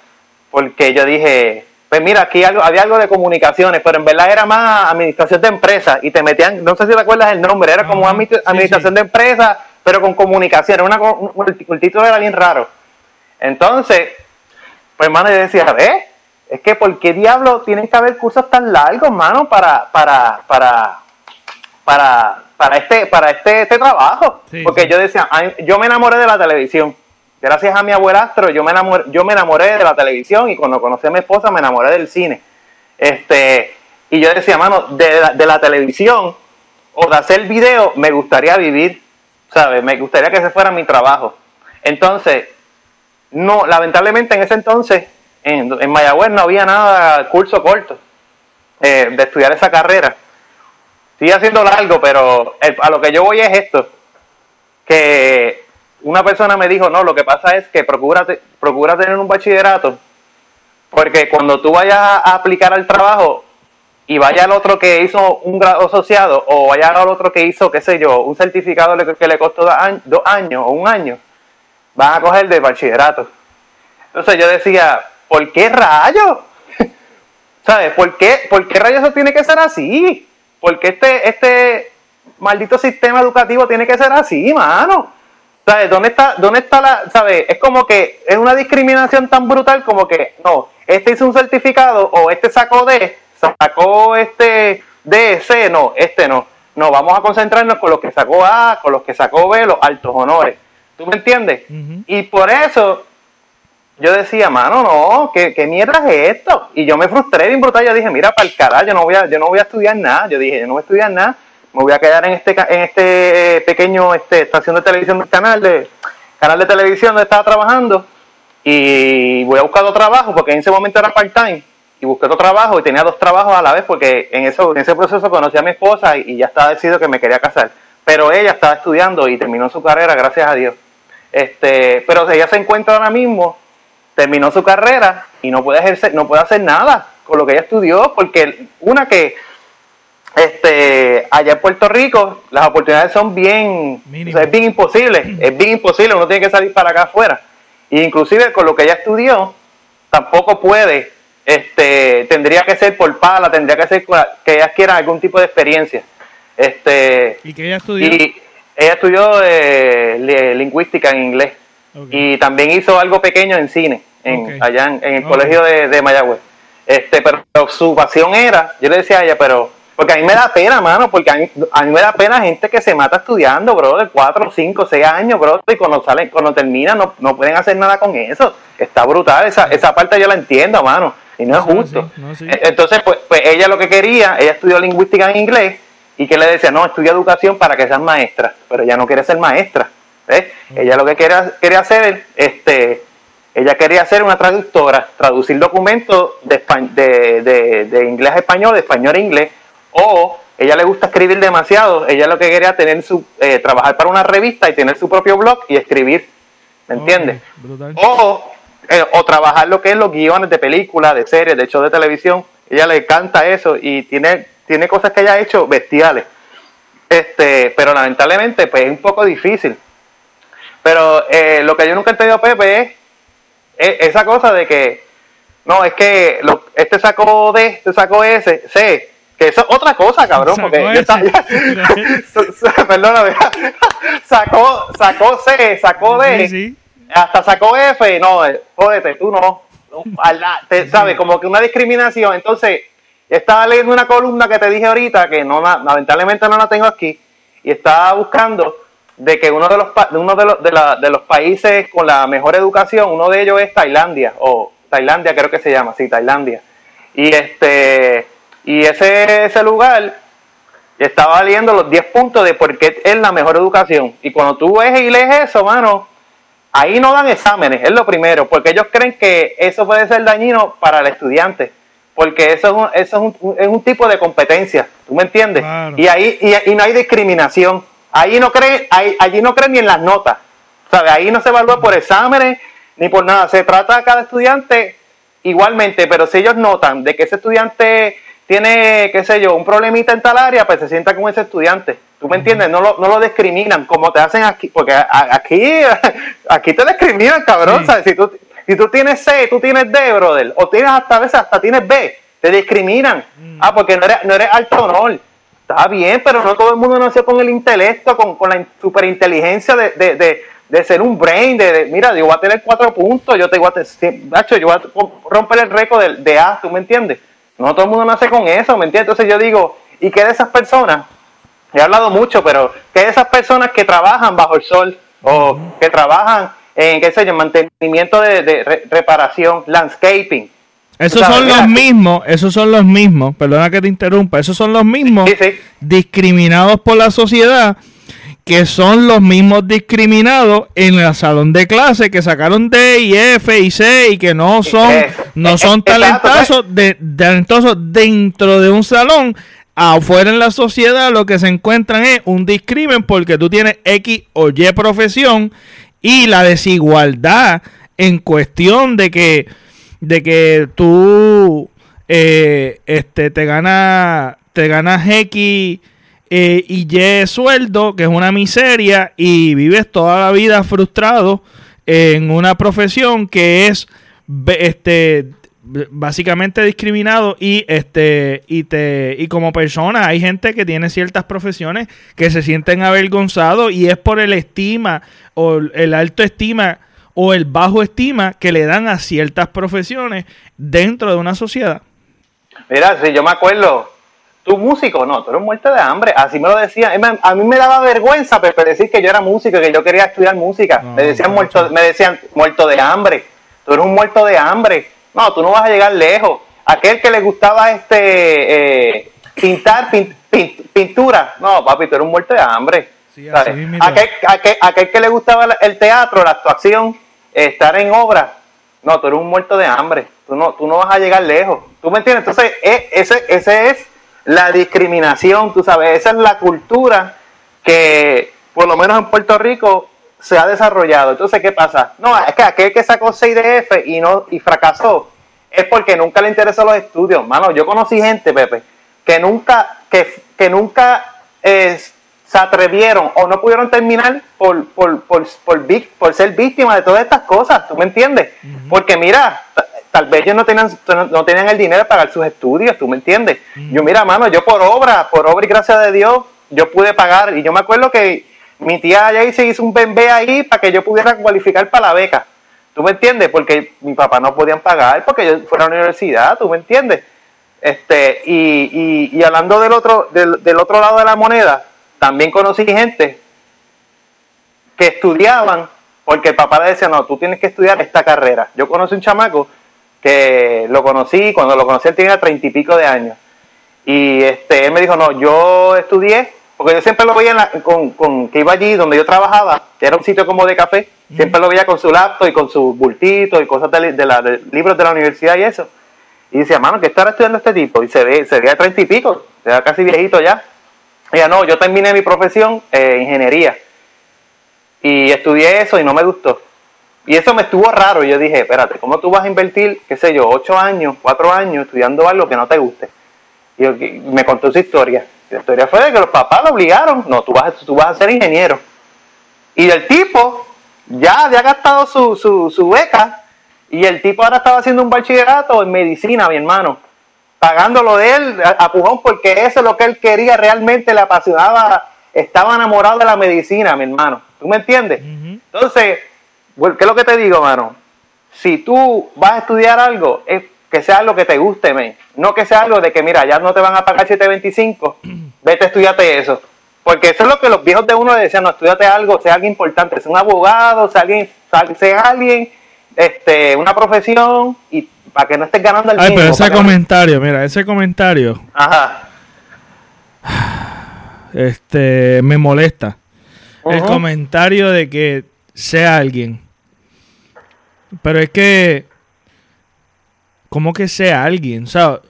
porque yo dije, pues mira, aquí había algo de comunicaciones, pero en verdad era más administración de empresas y te metían, no sé si recuerdas el nombre, era como administración de empresas, pero con comunicaciones, una, el título era bien raro. Entonces, pues hermano, yo decía, ¿ves? Es que ¿por qué diablo tienen que haber cursos tan largos, mano, para, para, para, para, para este, para este, este trabajo? Porque yo decía, yo me enamoré de la televisión gracias a mi abuelastro, yo me enamoré, yo me enamoré de la televisión y cuando conocí a mi esposa me enamoré del cine. Este, y yo decía, mano, de la, televisión o de hacer video me gustaría vivir, ¿sabes? Me gustaría que ese fuera mi trabajo. Entonces, no, lamentablemente en ese entonces, en, en Mayagüez no había nada, curso corto eh, de estudiar esa carrera. Sigue haciendo largo, pero a lo que yo voy es esto, que una persona me dijo, no, lo que pasa es que procura, procura tener un bachillerato, porque cuando tú vayas a aplicar al trabajo y vaya al otro que hizo un grado asociado o vaya al otro que hizo, qué sé yo, un certificado que le costó dos años o un año, van a coger de bachillerato. Entonces yo decía, ¿por qué rayos? ¿Sabes? ¿Por qué, ¿Por qué rayos eso tiene que ser así? ¿Por qué este, este maldito sistema educativo tiene que ser así, mano? ¿Sabes? ¿Dónde está, dónde está la, sabes? Es como que es una discriminación tan brutal como que, no, este hizo un certificado o este sacó D, sacó este D, C, no, este no. No, vamos a concentrarnos con los que sacó A, con los que sacó B, los altos honores. ¿Tú me entiendes? Y por eso yo decía, mano, no, ¿qué, ¿qué, mierda es esto? Y yo me frustré bien brutal. Yo dije, mira, para el carajo, yo no voy a, yo no voy a estudiar nada. Yo dije, yo no voy a estudiar nada. Me voy a quedar en este, en este pequeño este, estación de televisión, canal de, canal de televisión donde estaba trabajando. Y voy a buscar otro trabajo, porque en ese momento era part-time. Y busqué otro trabajo y tenía dos trabajos a la vez, porque en, eso, en ese proceso conocí a mi esposa y, y ya estaba decidido que me quería casar. Pero ella estaba estudiando y terminó su carrera, gracias a Dios. Este, pero ella se encuentra ahora mismo, terminó su carrera y no puede ejercer, no puede hacer nada con lo que ella estudió, porque una que este allá en Puerto Rico las oportunidades son bien, es bien imposible, es bien imposible, uno tiene que salir para acá afuera. E inclusive con lo que ella estudió, tampoco puede, este, tendría que ser por pala, tendría que ser que ella quiera algún tipo de experiencia. Este, ¿Y que ella estudió? Ella estudió eh, lingüística en inglés y también hizo algo pequeño en cine, en, allá en, el colegio de, de, Mayagüez. Este, pero su pasión era, yo le decía a ella, pero, porque a mí me da pena, mano, porque a mí, a mí me da pena gente que se mata estudiando, bro, de 4, 5, 6 años, bro, y cuando salen, cuando terminan no, no pueden hacer nada con eso. Está brutal, esa, esa parte yo la entiendo, mano, y no es justo. E, entonces, pues, pues ella lo que quería, ella estudió lingüística en inglés, y que le decía, no, estudia educación para que seas maestra, pero ella no quiere ser maestra. Ella lo que quería, quería hacer, este, ella quería ser una traductora, traducir documentos de, de, de, inglés a español, de español a inglés, o ella le gusta escribir demasiado, ella lo que quería tener su, eh, trabajar para una revista y tener su propio blog y escribir, ¿me entiendes? o, eh, o trabajar lo que es los guiones de películas, de series, de shows de televisión, ella le encanta eso y tiene tiene cosas que haya hecho bestiales. Este, pero lamentablemente, pues es un poco difícil. Pero eh, lo que yo nunca he entendido, Pepe, es, esa cosa de que, no, es que lo, este sacó D, este sacó S, C, que eso es otra cosa, cabrón, porque yo estaba, perdóname, sacó, sacó C, sacó D, hasta sacó F, no, jódete, tú no, te, ¿sabes? Como que una discriminación, entonces estaba leyendo una columna que te dije ahorita, que no lamentablemente no la tengo aquí, y estaba buscando de que uno de los uno de los, de, los países con la mejor educación, uno de ellos es Tailandia, o Tailandia creo que se llama, sí, Tailandia. Y este y ese, ese lugar estaba leyendo los 10 puntos de por qué es la mejor educación. Y cuando tú ves y lees eso, mano, ahí no dan exámenes, es lo primero, porque ellos creen que eso puede ser dañino para el estudiante porque eso es un, eso es un, es un tipo de competencia, ¿tú me entiendes? Y ahí y, y, no hay discriminación. Ahí no creen, ahí, allí no creen ni en las notas. ¿Sabes? Ahí no se evalúa por exámenes ni por nada. Se trata a cada estudiante igualmente, pero si ellos notan de que ese estudiante tiene, qué sé yo, un problemita en tal área, pues se sienta con ese estudiante. ¿Tú me entiendes? No lo, no lo discriminan como te hacen aquí, porque aquí, aquí te discriminan, cabrón. ¿sabes? Si tú, si tú tienes C, tú tienes D, brother, o tienes hasta a veces hasta tienes B, te discriminan. Mm. Ah, porque no eres, no eres alto honor. Está bien, pero no todo el mundo nació con el intelecto, con, con la superinteligencia de, de, de, de, ser un brain, de, mira, yo voy a tener cuatro puntos, yo te voy a, yo voy a romper el récord de, de A, ¿tú me entiendes? No todo el mundo nace con eso, ¿me entiendes? Entonces yo digo, ¿y qué de esas personas? He hablado mucho, pero ¿qué de esas personas que trabajan bajo el sol o que trabajan en qué sé yo, mantenimiento de, reparación, landscaping. Esos son los mismos, esos son los mismos, perdona que te interrumpa, esos son los mismos discriminados por la sociedad que son los mismos discriminados en el salón de clase que sacaron D y F y C y que no son no son talentosos de, talentosos dentro de un salón. Afuera en la sociedad lo que se encuentran es un discrimen porque tú tienes X o Y profesión y la desigualdad en cuestión de que de que tú eh, este te ganas te ganas X eh, y Y sueldo, que es una miseria, y vives toda la vida frustrado en una profesión que es este básicamente discriminado y este y te y como persona hay gente que tiene ciertas profesiones que se sienten avergonzados y es por el estima o el alto estima o el bajo estima que le dan a ciertas profesiones dentro de una sociedad. Mira, si yo me acuerdo ¿Tú músico? No, tú eres muerto de hambre. Así me lo decían. A mí me daba vergüenza pero decir que yo era músico, que yo quería estudiar música. me decían muerto, me decían muerto de hambre. Tú eres un muerto de hambre. No, tú no vas a llegar lejos. Aquel que le gustaba este eh, pintar pintura. No, papi, tú eres un muerto de hambre. aquel, aquel, que le gustaba el teatro, la actuación, estar en obra. No, tú eres un muerto de hambre. Tú no, tú no vas a llegar lejos. ¿Tú me entiendes? Entonces, e, ese, ese es la discriminación, tú sabes, esa es la cultura que por lo menos en Puerto Rico se ha desarrollado. Entonces, ¿qué pasa? No, es que aquel que sacó 6 de F y no y fracasó es porque nunca le interesó los estudios. Mano, yo conocí gente, Pepe, que nunca que, que nunca eh, se atrevieron o no pudieron terminar por, por, por, por, por ser víctimas de todas estas cosas, ¿tú me entiendes? Porque mira, tal vez ellos no tenían, no tenían el dinero para pagar sus estudios, ¿tú me entiendes? Yo, mira, mano, yo por obra, por obra y gracias de Dios, yo pude pagar. Y yo me acuerdo que mi tía allá se hizo un bebé ahí para que yo pudiera cualificar para la beca. ¿Tú me entiendes? Porque mi papá no podían pagar porque yo fuera a la universidad, ¿tú me entiendes? Este, y, y, hablando del otro, del, del otro lado de la moneda, también conocí gente que estudiaban porque el papá le decía, no, tú tienes que estudiar esta carrera. Yo conocí un chamaco que lo conocí, cuando lo conocí él tenía treinta y pico de años. Y este, él me dijo, no, yo estudié, porque yo siempre lo veía con, con, que iba allí donde yo trabajaba, que era un sitio como de café, siempre lo veía con su laptop y con su bultito y cosas de, de, libros de la universidad y eso. Y decía, mano, ¿qué estará estudiando este tipo? Y se ve, se veía treinta y pico, era casi viejito ya. Y ya no, yo terminé mi profesión, eh, ingeniería. Y estudié eso y no me gustó. Y eso me estuvo raro. Yo dije, espérate, ¿cómo tú vas a invertir, qué sé yo, ocho años, cuatro años estudiando algo que no te guste? Y me contó su historia. La historia fue de que los papás lo obligaron. No, tú vas, tú vas a ser ingeniero. Y el tipo ya había gastado su, su, su beca y el tipo ahora estaba haciendo un bachillerato en medicina, mi hermano. Pagándolo de él a, pujón porque eso es lo que él quería, realmente le apasionaba, estaba enamorado de la medicina, mi hermano. ¿Tú me entiendes? Entonces, ¿Qué es lo que te digo, mano? Si tú vas a estudiar algo, es que sea algo que te guste, men. No que sea algo de que, mira, ya no te van a pagar 725, vete, estudiate eso. Porque eso es lo que los viejos de uno decían, no, estudiate algo, sea alguien importante, sea un abogado, sea alguien, sea alguien, este, una profesión, y para que no estés ganando el Ay, pero ese comentario, mira, ese comentario. Ajá. Este, me molesta. El comentario de que sea alguien. Pero es que, ¿cómo que sea alguien?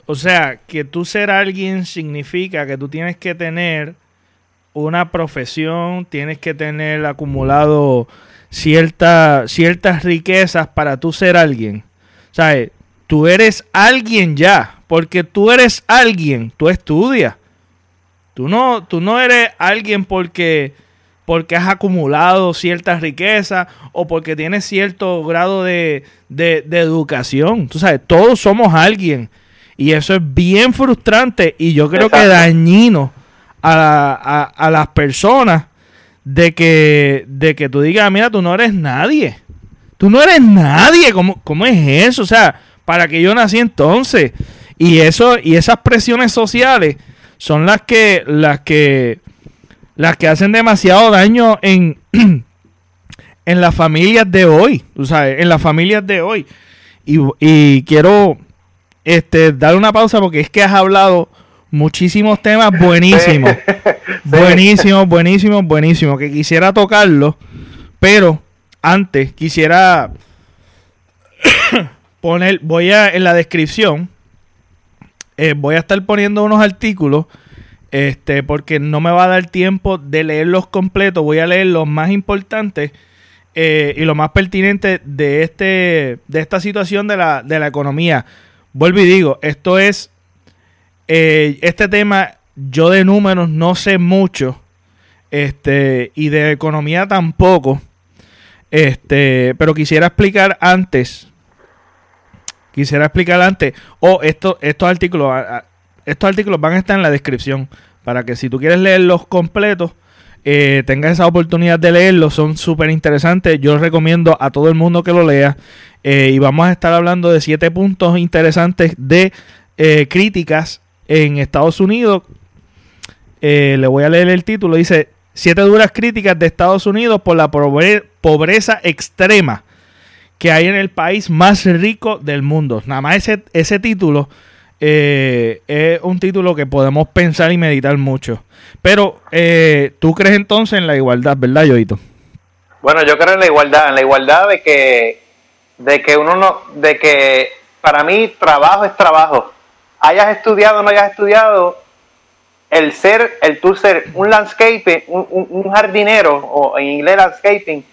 O sea, que tú ser alguien significa que tú tienes que tener una profesión, tienes que tener acumulado cierta, ciertas riquezas para tú ser alguien. Sea, tú eres alguien ya, porque tú eres alguien, tú estudias. Tú no, tú no eres alguien porque porque has acumulado cierta riqueza o porque tienes cierto grado de, educación. Tú sabes, todos somos alguien. Y eso es bien frustrante y yo creo que dañino a, a, las personas de que, de que tú digas, mira, tú no eres nadie. Tú no eres nadie. ¿Cómo, ¿Cómo es eso? O sea, ¿para que yo nací entonces? Y eso, y esas presiones sociales son las que, las que las que hacen demasiado daño en, en las familias de hoy, tú sabes, en las familias de hoy. Y, y quiero este, dar una pausa porque es que has hablado muchísimos temas buenísimos. Buenísimos, buenísimos, buenísimos. Que quisiera tocarlo. Pero antes quisiera poner, voy a en la descripción, eh, voy a estar poniendo unos artículos. Este, porque no me va a dar tiempo de leerlos completos. Voy a leer los más importantes eh, y lo más pertinente de este de esta situación de la, de la economía. Vuelvo y digo, esto es eh, este tema, yo de números no sé mucho, este, y de economía tampoco, este, pero quisiera explicar antes, quisiera explicar antes, o esto, estos artículos, estos artículos van a estar en la descripción, para que si tú quieres leerlos completos, eh, tengas esa oportunidad de leerlos, son súper interesantes, yo recomiendo a todo el mundo que lo lea, eh, y vamos a estar hablando de siete puntos interesantes de críticas en Estados Unidos. Eh, le voy a leer el título. Dice, siete duras críticas de Estados Unidos por la pobreza extrema que hay en el país más rico del mundo. Nada más ese título eh, es un título que podemos pensar y meditar mucho. Pero eh, tú crees entonces en la igualdad, ¿verdad, Yoito? Bueno, yo creo en la igualdad, en la igualdad de que, de que uno no, de que para mí trabajo es trabajo hayas estudiado o no hayas estudiado, el ser, el tú ser un landscape, un, jardinero, o en inglés landscaping,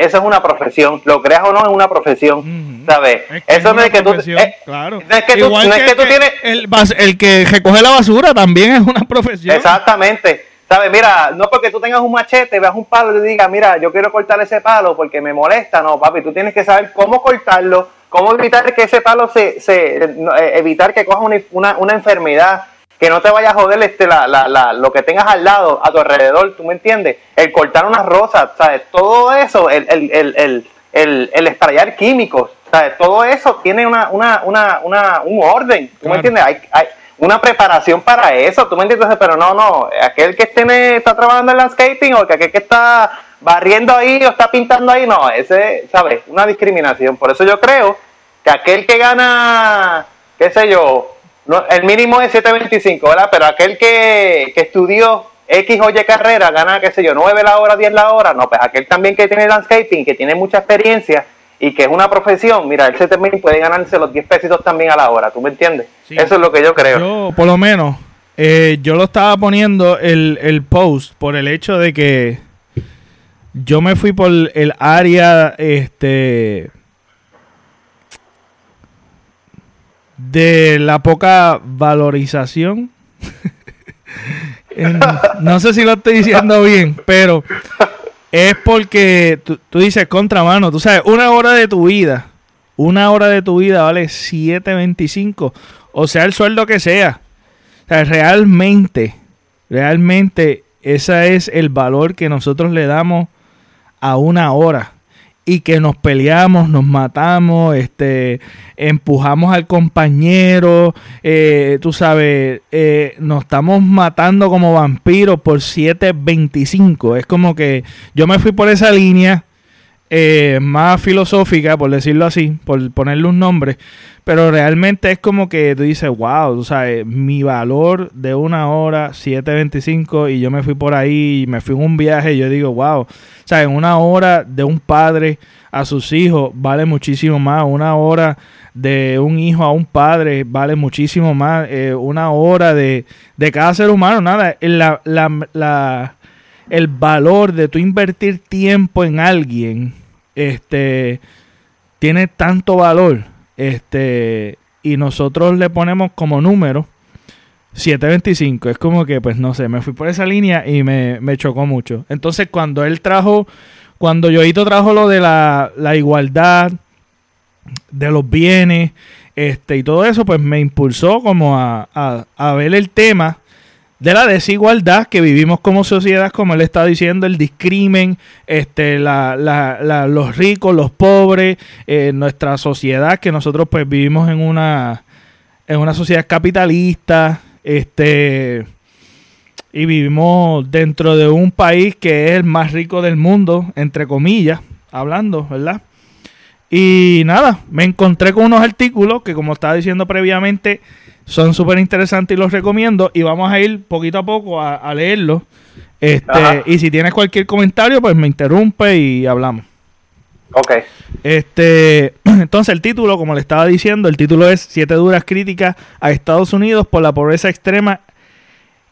eso es una profesión, lo creas o no es una profesión, ¿sabes? eso no es que tú, eh, claro. no es que tú, no es que, tú tienes el, el, que recoge la basura también es una profesión. Exactamente. ¿Sabes? Mira, no porque tú tengas un machete, veas un palo y digas, mira, yo quiero cortar ese palo porque me molesta. No, papi, tú tienes que saber cómo cortarlo, cómo evitar que ese palo se, se eh, evitar que coja una, una, enfermedad, que no te vaya a joder este, la, la, la, lo que tengas al lado, a tu alrededor, ¿tú me entiendes? El cortar unas rosas, ¿sabes? Todo eso, el, el, el, el, el, el esprayar químicos, ¿sabes? Todo eso tiene una, una, una, una, un orden, ¿tú me entiendes? Hay, hay, una preparación para eso, ¿tú me entiendes? Pero no, no, aquel que esté, está trabajando en landscaping o que aquel que está barriendo ahí o está pintando ahí, no, ese, ¿sabes? Una discriminación. Por eso yo creo que aquel que gana, qué sé yo, no, el mínimo es 7.25, ¿verdad? Pero aquel que, que estudió X o Y carrera gana, qué sé yo, 9 la hora, 10 la hora, no, pues aquel también que tiene landscaping, que tiene mucha experiencia, y que es una profesión, mira, él se también puede ganarse los 10 pesitos también a la hora, ¿tú me entiendes? Eso es lo que yo creo. Yo, por lo menos, eh, yo lo estaba poniendo el, el post por el hecho de que yo me fui por el área, este, de la poca valorización. no sé si lo estoy diciendo bien, pero es porque tú, dices contramano, tú sabes, una hora de tu vida, una hora de tu vida vale 7.25, o sea, el sueldo que sea. O sea, realmente, realmente ese es el valor que nosotros le damos a una hora y que nos peleamos, nos matamos, este, empujamos al compañero, eh, tú sabes, eh, nos estamos matando como vampiros por 7.25. Es como que yo me fui por esa línea eh, más filosófica, por decirlo así, por ponerle un nombre, pero realmente es como que tú dices, wow, tú sabes, mi valor de una hora, 7.25, y yo me fui por ahí, y me fui en un viaje, y yo digo, wow, o sea, en una hora de un padre a sus hijos vale muchísimo más, una hora de un hijo a un padre vale muchísimo más, eh, una hora de, de cada ser humano, nada, la, la, la, el valor de tu invertir tiempo en alguien, este, tiene tanto valor este, y nosotros le ponemos como número 725. Es como que, pues no sé, me fui por esa línea y me, chocó mucho. Entonces, cuando él trajo, cuando Yoito trajo lo de la, igualdad, de los bienes, este, y todo eso, pues me impulsó como a, a, a ver el tema de la desigualdad que vivimos como sociedad, como él está diciendo, el discrimen, este, la, la, los ricos, los pobres, eh, nuestra sociedad, que nosotros pues vivimos en una, en una sociedad capitalista, este, y vivimos dentro de un país que es el más rico del mundo, entre comillas, hablando, ¿verdad? Y nada, me encontré con unos artículos que como estaba diciendo previamente son súper interesantes y los recomiendo y vamos a ir poquito a poco a, leerlos. Este, y si tienes cualquier comentario, pues me interrumpe y hablamos. Ok. Este, entonces el título, como le estaba diciendo, el título es Siete duras críticas a Estados Unidos por la pobreza extrema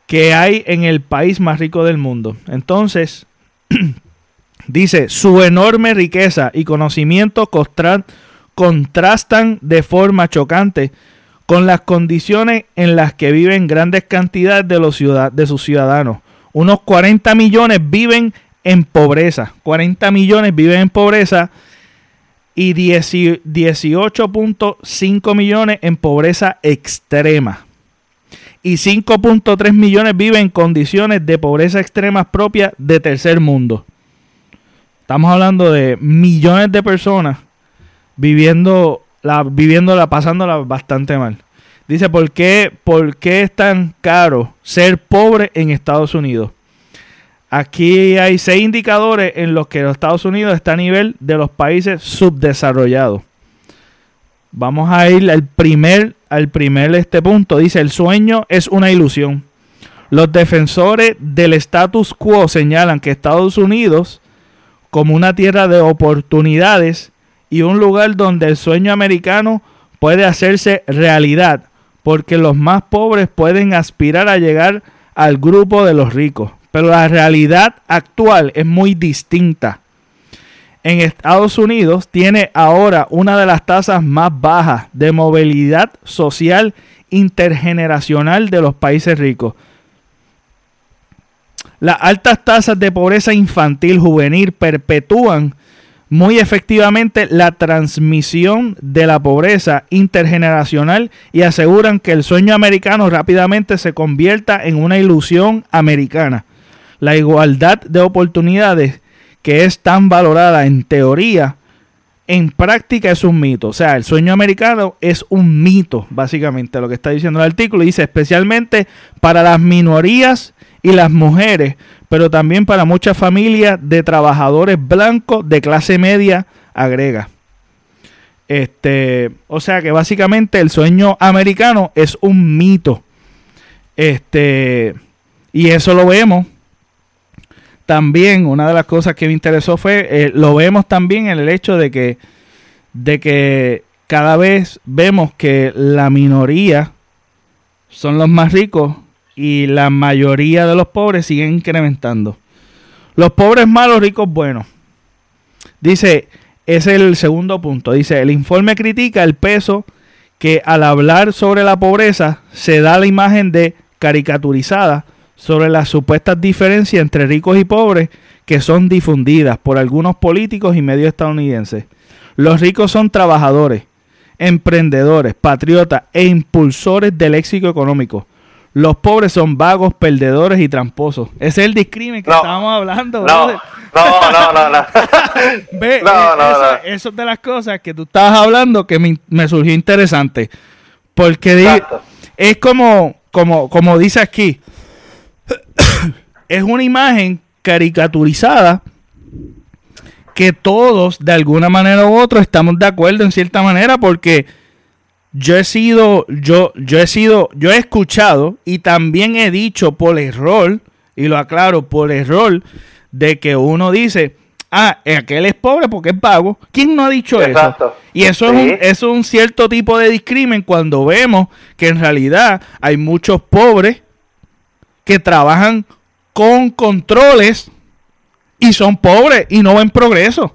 que hay en el país más rico del mundo. Entonces, dice, su enorme riqueza y conocimiento contrastan de forma chocante con las condiciones en las que viven grandes cantidades de, los de sus ciudadanos. Unos 40 millones viven en pobreza. 40 millones viven en pobreza y 18.5 millones en pobreza extrema. Y 5.3 millones viven en condiciones de pobreza extrema propias de tercer mundo. Estamos hablando de millones de personas viviendo la, viviéndola, pasándola bastante mal. Dice, ¿por qué, ¿por qué es tan caro ser pobre en Estados Unidos? Aquí hay seis indicadores en los que los Estados Unidos está a nivel de los países subdesarrollados. Vamos a ir al primer, al primer este punto. Dice, el sueño es una ilusión. Los defensores del status quo señalan que Estados Unidos, como una tierra de oportunidades y un lugar donde el sueño americano puede hacerse realidad, porque los más pobres pueden aspirar a llegar al grupo de los ricos. Pero la realidad actual es muy distinta. En Estados Unidos tiene ahora una de las tasas más bajas de movilidad social intergeneracional de los países ricos. Las altas tasas de pobreza infantil juvenil perpetúan muy efectivamente la transmisión de la pobreza intergeneracional y aseguran que el sueño americano rápidamente se convierta en una ilusión americana. La igualdad de oportunidades que es tan valorada en teoría, en práctica es un mito. O sea, el sueño americano es un mito, básicamente, lo que está diciendo el artículo. Dice especialmente para las minorías y las mujeres, pero también para muchas familias de trabajadores blancos de clase media, agrega. Este, o sea que básicamente el sueño americano es un mito. Este, y eso lo vemos también una de las cosas que me interesó fue, eh, lo vemos también en el hecho de que, de que cada vez vemos que la minoría son los más ricos y la mayoría de los pobres siguen incrementando. Los pobres malos, ricos buenos. Dice, es el segundo punto. Dice, el informe critica el peso que al hablar sobre la pobreza se da la imagen de caricaturizada sobre las supuestas diferencias entre ricos y pobres que son difundidas por algunos políticos y medios estadounidenses. Los ricos son trabajadores, emprendedores, patriotas e impulsores del éxito económico. Los pobres son vagos, perdedores y tramposos. Ese es el discrimen que estábamos hablando. No, no, no, no, no. Ve, eso, es de las cosas que tú estabas hablando que me, surgió interesante. Porque es como, como, como dice aquí, es una imagen caricaturizada que todos de alguna manera u otra estamos de acuerdo en cierta manera porque yo he sido yo yo he sido yo he escuchado y también he dicho por error y lo aclaro por error de que uno dice ah, aquel es pobre porque es vago. ¿Quién no ha dicho eso? Y eso, es un, es un cierto tipo de discrimen cuando vemos que en realidad hay muchos pobres que trabajan con controles y son pobres y no ven progreso.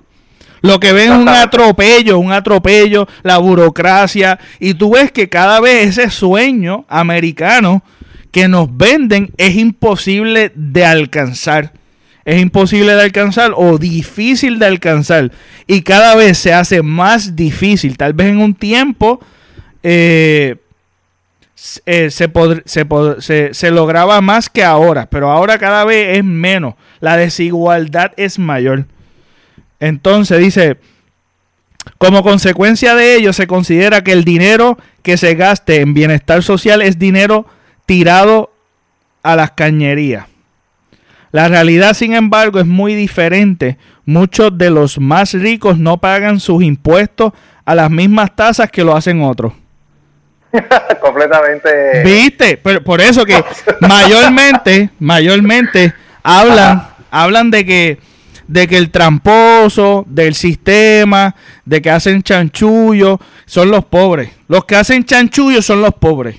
Lo que ven es un atropello, un atropello, la burocracia. Y tú ves que cada vez ese sueño americano que nos venden es imposible de alcanzar. Es imposible de alcanzar o difícil de alcanzar. Y cada vez se hace más difícil. Tal vez en un tiempo eh, eh, se, se, se, lograba más que ahora, pero ahora cada vez es menos. La desigualdad es mayor. Entonces dice, como consecuencia de ello se considera que el dinero que se gaste en bienestar social es dinero tirado a las cañerías. La realidad, sin embargo, es muy diferente. Muchos de los más ricos no pagan sus impuestos a las mismas tasas que lo hacen otros. Completamente. ¿Viste? Pero por eso que mayormente, mayormente hablan, hablan de que de que el tramposo, del sistema, de que hacen chanchullo, son los pobres. Los que hacen chanchullo son los pobres.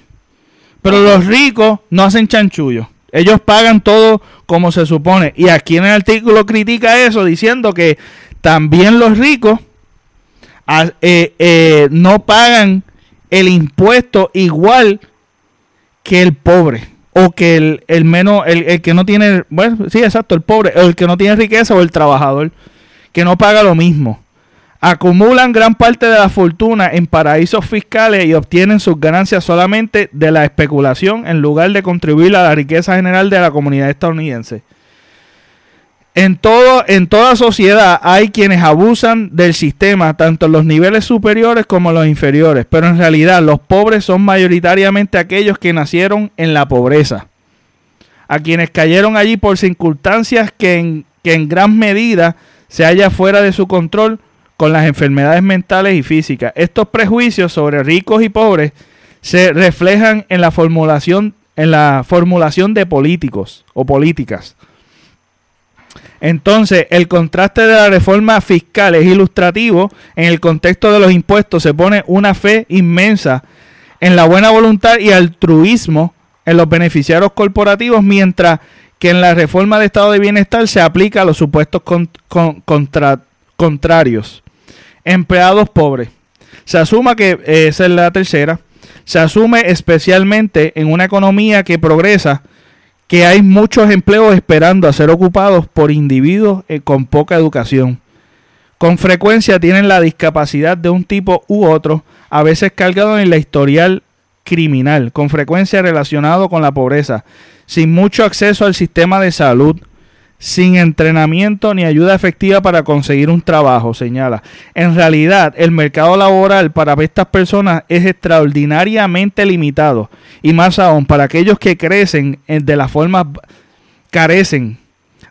Pero los ricos no hacen chanchullo. Ellos pagan todo como se supone. Y aquí en el artículo critica eso diciendo que también los ricos ah, eh, eh, no pagan el impuesto igual que el pobre o que el, el menos, el, el, que no tiene, bueno, sí, exacto, el pobre, el que no tiene riqueza o el trabajador, que no paga lo mismo. Acumulan gran parte de la fortuna en paraísos fiscales y obtienen sus ganancias solamente de la especulación en lugar de contribuir a la riqueza general de la comunidad estadounidense. En, todo, en toda sociedad hay quienes abusan del sistema, tanto en los niveles superiores como en los inferiores, pero en realidad los pobres son mayoritariamente aquellos que nacieron en la pobreza, a quienes cayeron allí por circunstancias que en, que en gran medida se halla fuera de su control con las enfermedades mentales y físicas. Estos prejuicios sobre ricos y pobres se reflejan en la formulación, en la formulación de políticos o políticas entonces, el contraste de la reforma fiscal es ilustrativo. En el contexto de los impuestos se pone una fe inmensa en la buena voluntad y altruismo en los beneficiarios corporativos, mientras que en la reforma de estado de bienestar se aplica a los supuestos contrarios. Empleados pobres. Se asuma que esa es la tercera. Se asume especialmente en una economía que progresa que hay muchos empleos esperando a ser ocupados por individuos eh, con poca educación. Con frecuencia tienen la discapacidad de un tipo u otro, a veces cargado en la historial criminal, con frecuencia relacionado con la pobreza, sin mucho acceso al sistema de salud, sin entrenamiento ni ayuda efectiva para conseguir un trabajo, señala. En realidad, el mercado laboral para estas personas es extraordinariamente limitado y más aún para aquellos que crecen de las formas carecen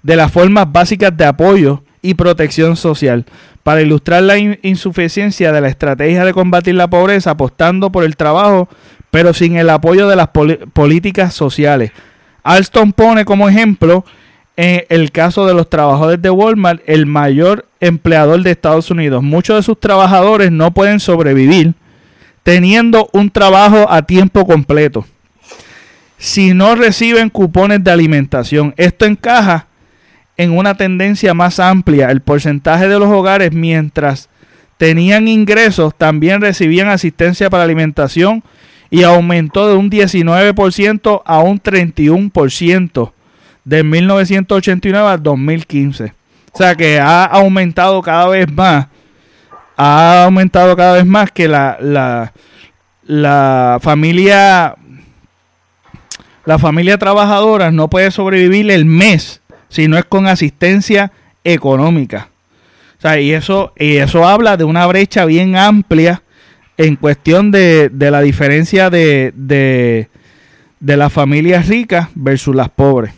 de las formas básicas de apoyo y protección social. Para ilustrar la insuficiencia de la estrategia de combatir la pobreza apostando por el trabajo, pero sin el apoyo de las políticas sociales. Alston pone como ejemplo en el caso de los trabajadores de Walmart, el mayor empleador de Estados Unidos. Muchos de sus trabajadores no pueden sobrevivir teniendo un trabajo a tiempo completo. Si no reciben cupones de alimentación, esto encaja en una tendencia más amplia. El porcentaje de los hogares mientras tenían ingresos también recibían asistencia para alimentación y aumentó de un 19% a un 31% de 1989 al 2015. O sea que ha aumentado cada vez más, ha aumentado cada vez más que la, la, la familia, la familia trabajadora no puede sobrevivir el mes si no es con asistencia económica. O sea, y eso, y eso habla de una brecha bien amplia en cuestión de, de la diferencia de, de, de las familias ricas versus las pobres.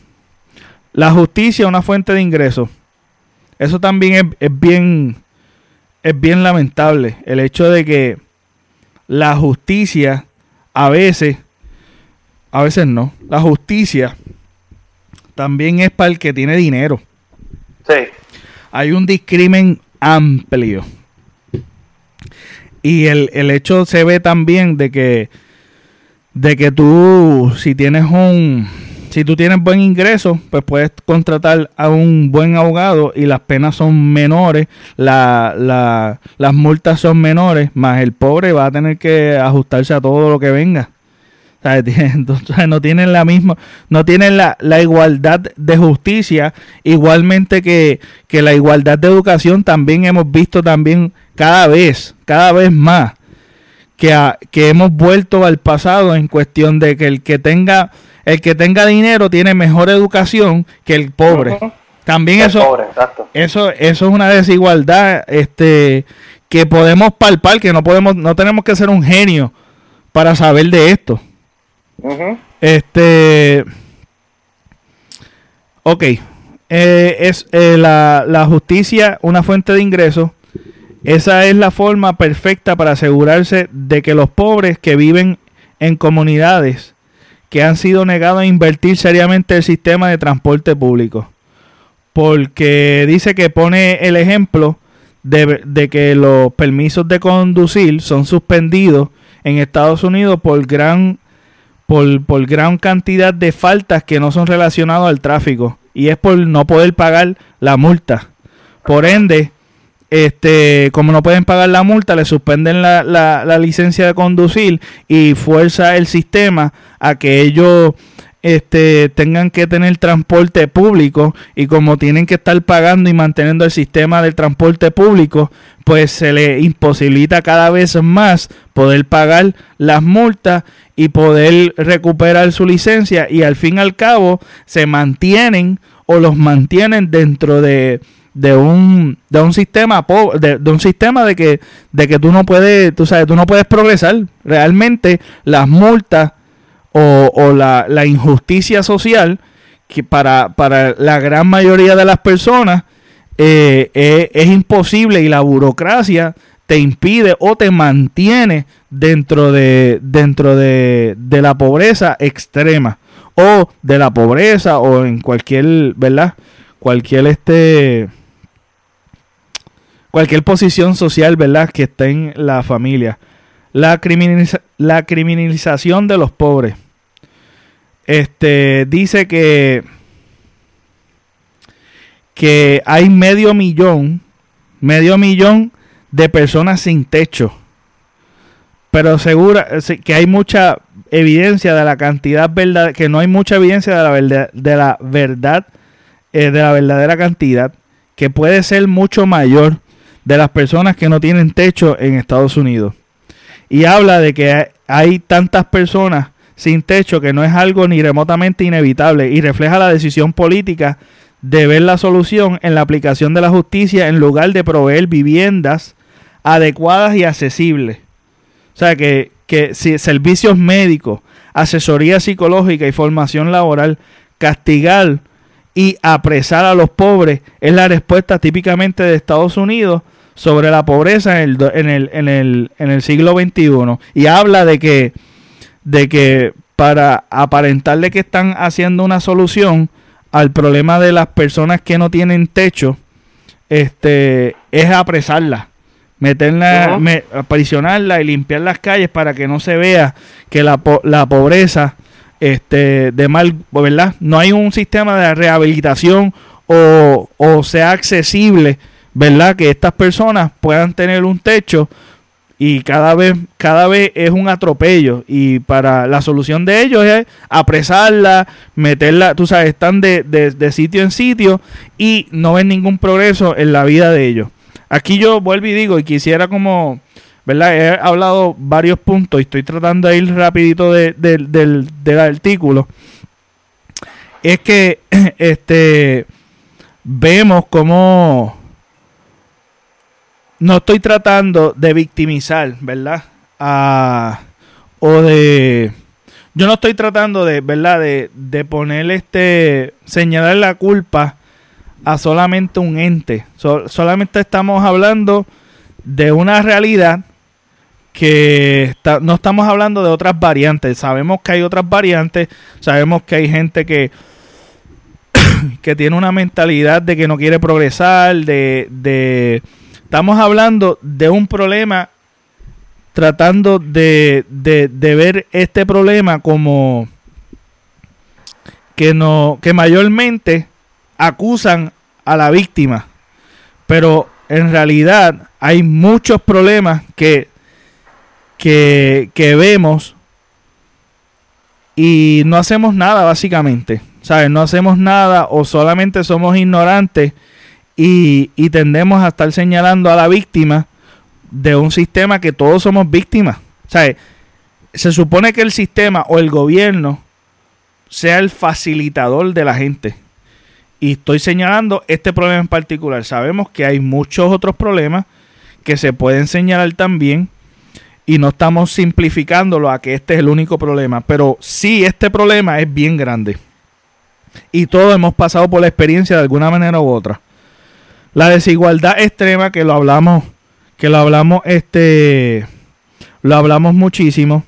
La justicia, una fuente de ingresos. Eso también es, bien, es bien lamentable. El hecho de que la justicia a veces, a veces no, la justicia también es para el que tiene dinero. Sí. Hay un discrimen amplio. Y el, el hecho se ve también de que, de que tú, si tienes un, si tú tienes buen ingreso, pues puedes contratar a un buen abogado y las penas son menores, las multas son menores, más el pobre va a tener que ajustarse a todo lo que venga. Entonces no tienen la misma, no tienen la, igualdad de justicia, igualmente que, que la igualdad de educación también hemos visto también cada vez, cada vez más, que, que hemos vuelto al pasado en cuestión de que el que tenga el que tenga dinero tiene mejor educación que el pobre. También eso, eso, eso es una desigualdad este, que podemos palpar, que no podemos, no tenemos que ser un genio para saber de esto. Este, ok, eh, es eh, la, la justicia una fuente de ingresos, esa es la forma perfecta para asegurarse de que los pobres que viven en comunidades que han sido negados a invertir seriamente el sistema de transporte público. Porque dice que pone el ejemplo de, que los permisos de conducir son suspendidos en Estados Unidos por gran, por, por gran cantidad de faltas que no son relacionadas al tráfico. Y es por no poder pagar la multa. Por ende, este, como no pueden pagar la multa, le suspenden la, la, licencia de conducir y fuerza el sistema a que ellos este, tengan que tener transporte público y como tienen que estar pagando y manteniendo el sistema del transporte público, pues se le imposibilita cada vez más poder pagar las multas y poder recuperar su licencia y al fin y al cabo se mantienen o los mantienen dentro de de un, de un sistema de, de, un sistema de que de que tú no puedes tú sabes tú no puedes progresar. Realmente las multas o, o la, la, injusticia social que para, para la gran mayoría de las personas eh, es imposible y la burocracia te impide o te mantiene dentro de dentro de, de la pobreza extrema o de la pobreza o en cualquier verdad cualquier este cualquier posición social, ¿verdad?, que esté en la familia. La, la criminalización de los pobres. Este dice que, que hay medio millón, medio millón de personas sin techo. Pero segura que hay mucha evidencia de la cantidad verdad, que no hay mucha evidencia de la verdad, de la verdad, eh, de la verdadera cantidad, que puede ser mucho mayor de las personas que no tienen techo en Estados Unidos. Y habla de que hay tantas personas sin techo que no es algo ni remotamente inevitable y refleja la decisión política de ver la solución en la aplicación de la justicia en lugar de proveer viviendas adecuadas y accesibles. O sea, que, que si servicios médicos, asesoría psicológica y formación laboral, castigar y apresar a los pobres es la respuesta típicamente de Estados Unidos sobre la pobreza en el, en el, en el, en el siglo XXI y habla de que, de que para aparentarle que están haciendo una solución al problema de las personas que no tienen techo, este, es apresarla, meterla, aprisionarla y limpiar las calles para que no se vea que la, la pobreza este, de mal, ¿verdad? No hay un sistema de rehabilitación o, o sea accesible ¿verdad? Que estas personas puedan tener un techo y cada vez, cada vez es un atropello. Y para la solución de ellos es apresarla, meterla, tú sabes, están de, de, sitio en sitio y no ven ningún progreso en la vida de ellos. Aquí yo vuelvo y digo, y quisiera como, ¿verdad? He hablado varios puntos y estoy tratando de ir rapidito del, del artículo. Es que este vemos como no estoy tratando de victimizar, ¿verdad? o de... Yo no estoy tratando de, ¿verdad? De, de poner este... Señalar la culpa a solamente un ente. solamente estamos hablando de una realidad que no estamos hablando de otras variantes. Sabemos que hay otras variantes. Sabemos que hay gente que que tiene una mentalidad de que no quiere progresar, de, de Estamos hablando de un problema tratando de, ver este problema como que no que mayormente acusan a la víctima pero en realidad hay muchos problemas que que, que vemos y no hacemos nada básicamente ¿sabes? no hacemos nada o solamente somos ignorantes y, tendemos a estar señalando a la víctima de un sistema que todos somos víctimas. O sea, se supone que el sistema o el gobierno sea el facilitador de la gente. Y estoy señalando este problema en particular. Sabemos que hay muchos otros problemas que se pueden señalar también. Y no estamos simplificándolo a que este es el único problema. Pero sí, este problema es bien grande. Y todos hemos pasado por la experiencia de alguna manera u otra. La desigualdad extrema que lo hablamos, que lo hablamos, este, lo hablamos muchísimo.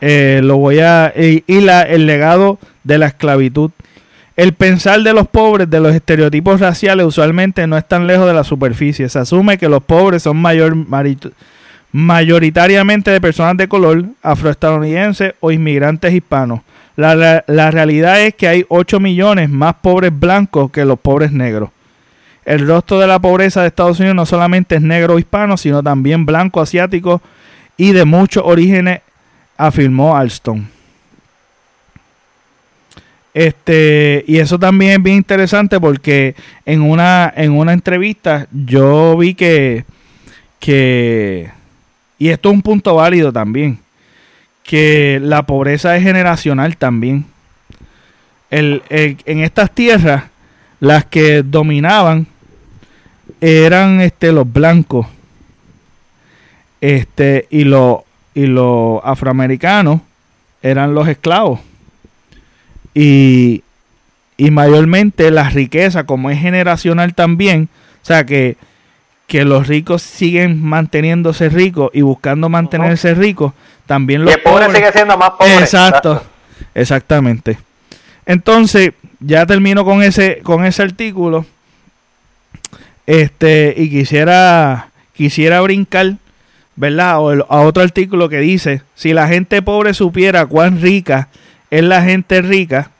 Eh, lo voy a y, la, el legado de la esclavitud. El pensar de los pobres, de los estereotipos raciales, usualmente no es tan lejos de la superficie. Se asume que los pobres son mayor, mayoritariamente de personas de color, afroestadounidenses o inmigrantes hispanos. La, la, realidad es que hay 8 millones más pobres blancos que los pobres negros. El rostro de la pobreza de Estados Unidos no solamente es negro o hispano, sino también blanco, asiático y de muchos orígenes, afirmó Alston. Este, y eso también es bien interesante porque en una, en una entrevista yo vi que, que y esto es un punto válido también, que la pobreza es generacional también. El, en estas tierras, las que dominaban eran este, los blancos este, y, los, y los afroamericanos eran los esclavos. Y, y mayormente la riqueza, como es generacional también, o sea que que los ricos siguen manteniéndose ricos y buscando mantenerse ricos, también los y el pobre sigue siendo más pobre. Exacto, exactamente. Entonces, ya termino con ese con ese artículo. Este, y quisiera quisiera brincar, ¿verdad? O a otro artículo que dice, si la gente pobre supiera cuán rica es la gente rica,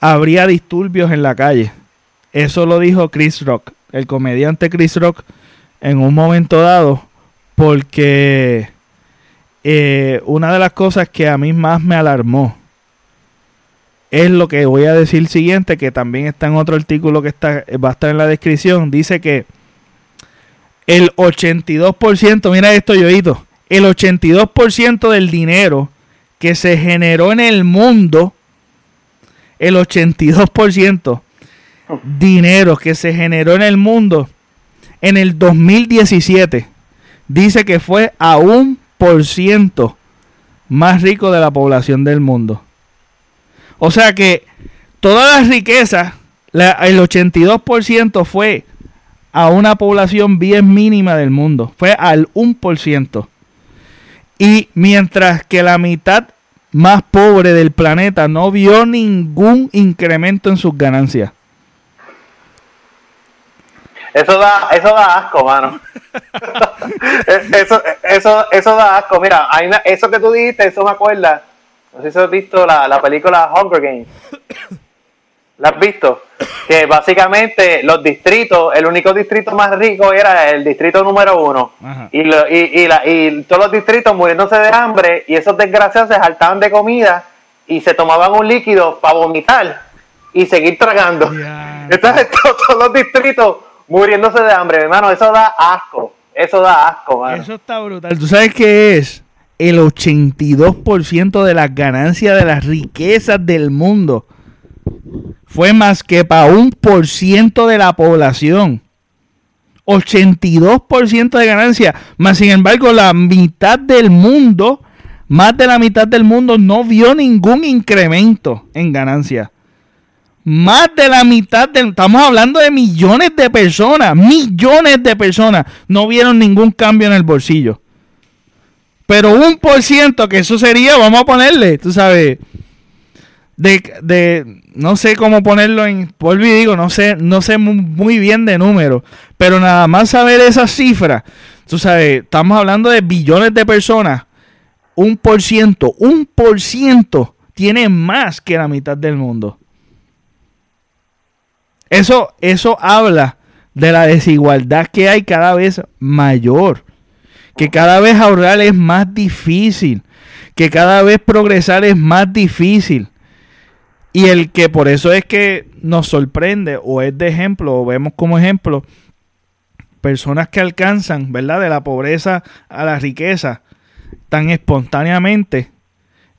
habría disturbios en la calle. Eso lo dijo Chris Rock el comediante Chris Rock en un momento dado porque eh, una de las cosas que a mí más me alarmó es lo que voy a decir siguiente, que también está en otro artículo que está, va a estar en la descripción. Dice que el 82%, mira esto, Yoito, el 82% del dinero que se generó en el mundo, el 82% dinero que se generó en el mundo en el 2017 dice que fue a un por ciento más rico de la población del mundo. O sea que toda la riqueza, el 82% fue a una población bien mínima del mundo. Fue al 1%. Y mientras que la mitad más pobre del planeta no vio ningún incremento en sus ganancias. Eso da, eso da asco, mano. eso, eso, eso da asco. Mira, hay eso que tú dijiste, eso me acuerda. No sé si has visto la, la película Hunger Games. ¿La has visto? Que básicamente los distritos, el único distrito más rico era el distrito número uno. Y, lo, y, y, la, y todos los distritos muriéndose de hambre y esos desgraciados se saltaban de comida y se tomaban un líquido para vomitar y seguir tragando. Entonces todos los distritos muriéndose de hambre, hermano. Eso da asco. Eso da asco, mano. Eso está brutal. ¿Tú sabes qué es? El 82% de las ganancias de las riquezas del mundo fue más que para un por ciento de la población. 82% de ganancia. Más sin embargo, la mitad del mundo, más de la mitad del mundo no vio ningún incremento en ganancia. Más de la mitad, de, estamos hablando de millones de personas, millones de personas no vieron ningún cambio en el bolsillo. Pero un por ciento, que eso sería, vamos a ponerle, tú sabes, de, de no sé cómo ponerlo en y digo, no sé, no sé muy, bien de números, pero nada más saber esa cifra, tú sabes, estamos hablando de billones de personas, un por ciento, un por ciento tiene más que la mitad del mundo. Eso, eso habla de la desigualdad que hay cada vez mayor. Que cada vez ahorrar es más difícil. Que cada vez progresar es más difícil. Y el que por eso es que nos sorprende o es de ejemplo, o vemos como ejemplo, personas que alcanzan, ¿verdad? De la pobreza a la riqueza tan espontáneamente,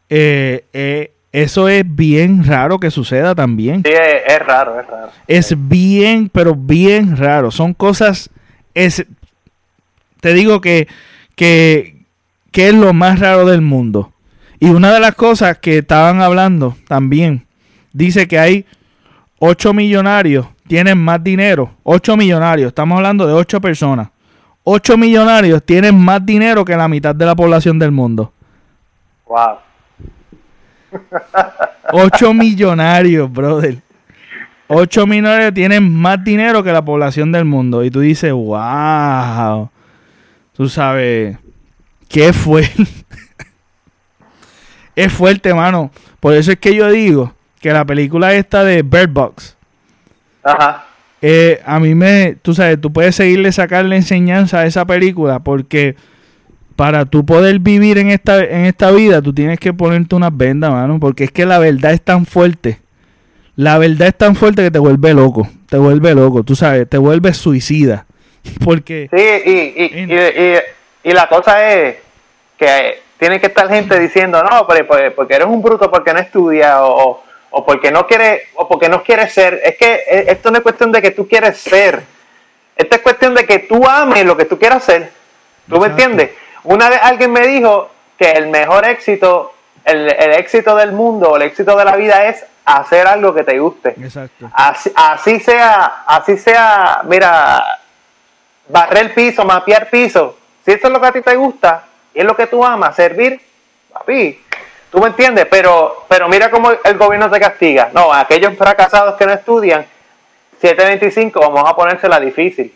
eh, eh, eso es bien raro que suceda también. Sí, es, raro, es raro. Es bien, pero bien raro. Son cosas. Es, te digo que, que, que es lo más raro del mundo. Y una de las cosas que estaban hablando también dice que hay 8 millonarios, tienen más dinero. 8 millonarios, estamos hablando de 8 personas. 8 millonarios tienen más dinero que la mitad de la población del mundo. Wow. 8 millonarios, brother. 8 millonarios tienen más dinero que la población del mundo. Y tú dices, wow. Tú sabes, qué fuerte. es fuerte, mano. Por eso es que yo digo que la película esta de Bird Box. Ajá. Eh, a mí me, tú sabes, tú puedes seguirle sacarle enseñanza a esa película porque para tú poder vivir en esta, en esta vida, tú tienes que ponerte unas vendas, mano, porque es que la verdad es tan fuerte. La verdad es tan fuerte que te vuelve loco, te vuelve loco, tú sabes, te vuelve suicida. Porque... Sí, y, y, y, y, la cosa es que tiene que estar gente diciendo, no, pero, porque eres un bruto, porque no estudias, o, o porque no quieres, o porque no quieres ser. Es que eh, esto no es cuestión de que tú quieres ser. Esto es cuestión de que tú ames lo que tú quieras hacer. ¿Tú me entiendes? Una vez alguien me dijo que el mejor éxito, el, éxito del mundo o el éxito de la vida es hacer algo que te guste. Exacto. Así, sea, así sea, mira, barrer el piso, mapear piso. Si eso es lo que a ti te gusta y es lo que tú amas, servir, papi, tú me entiendes, pero, pero mira cómo el gobierno te castiga. No, aquellos fracasados que no estudian, 725, vamos a ponérsela difícil.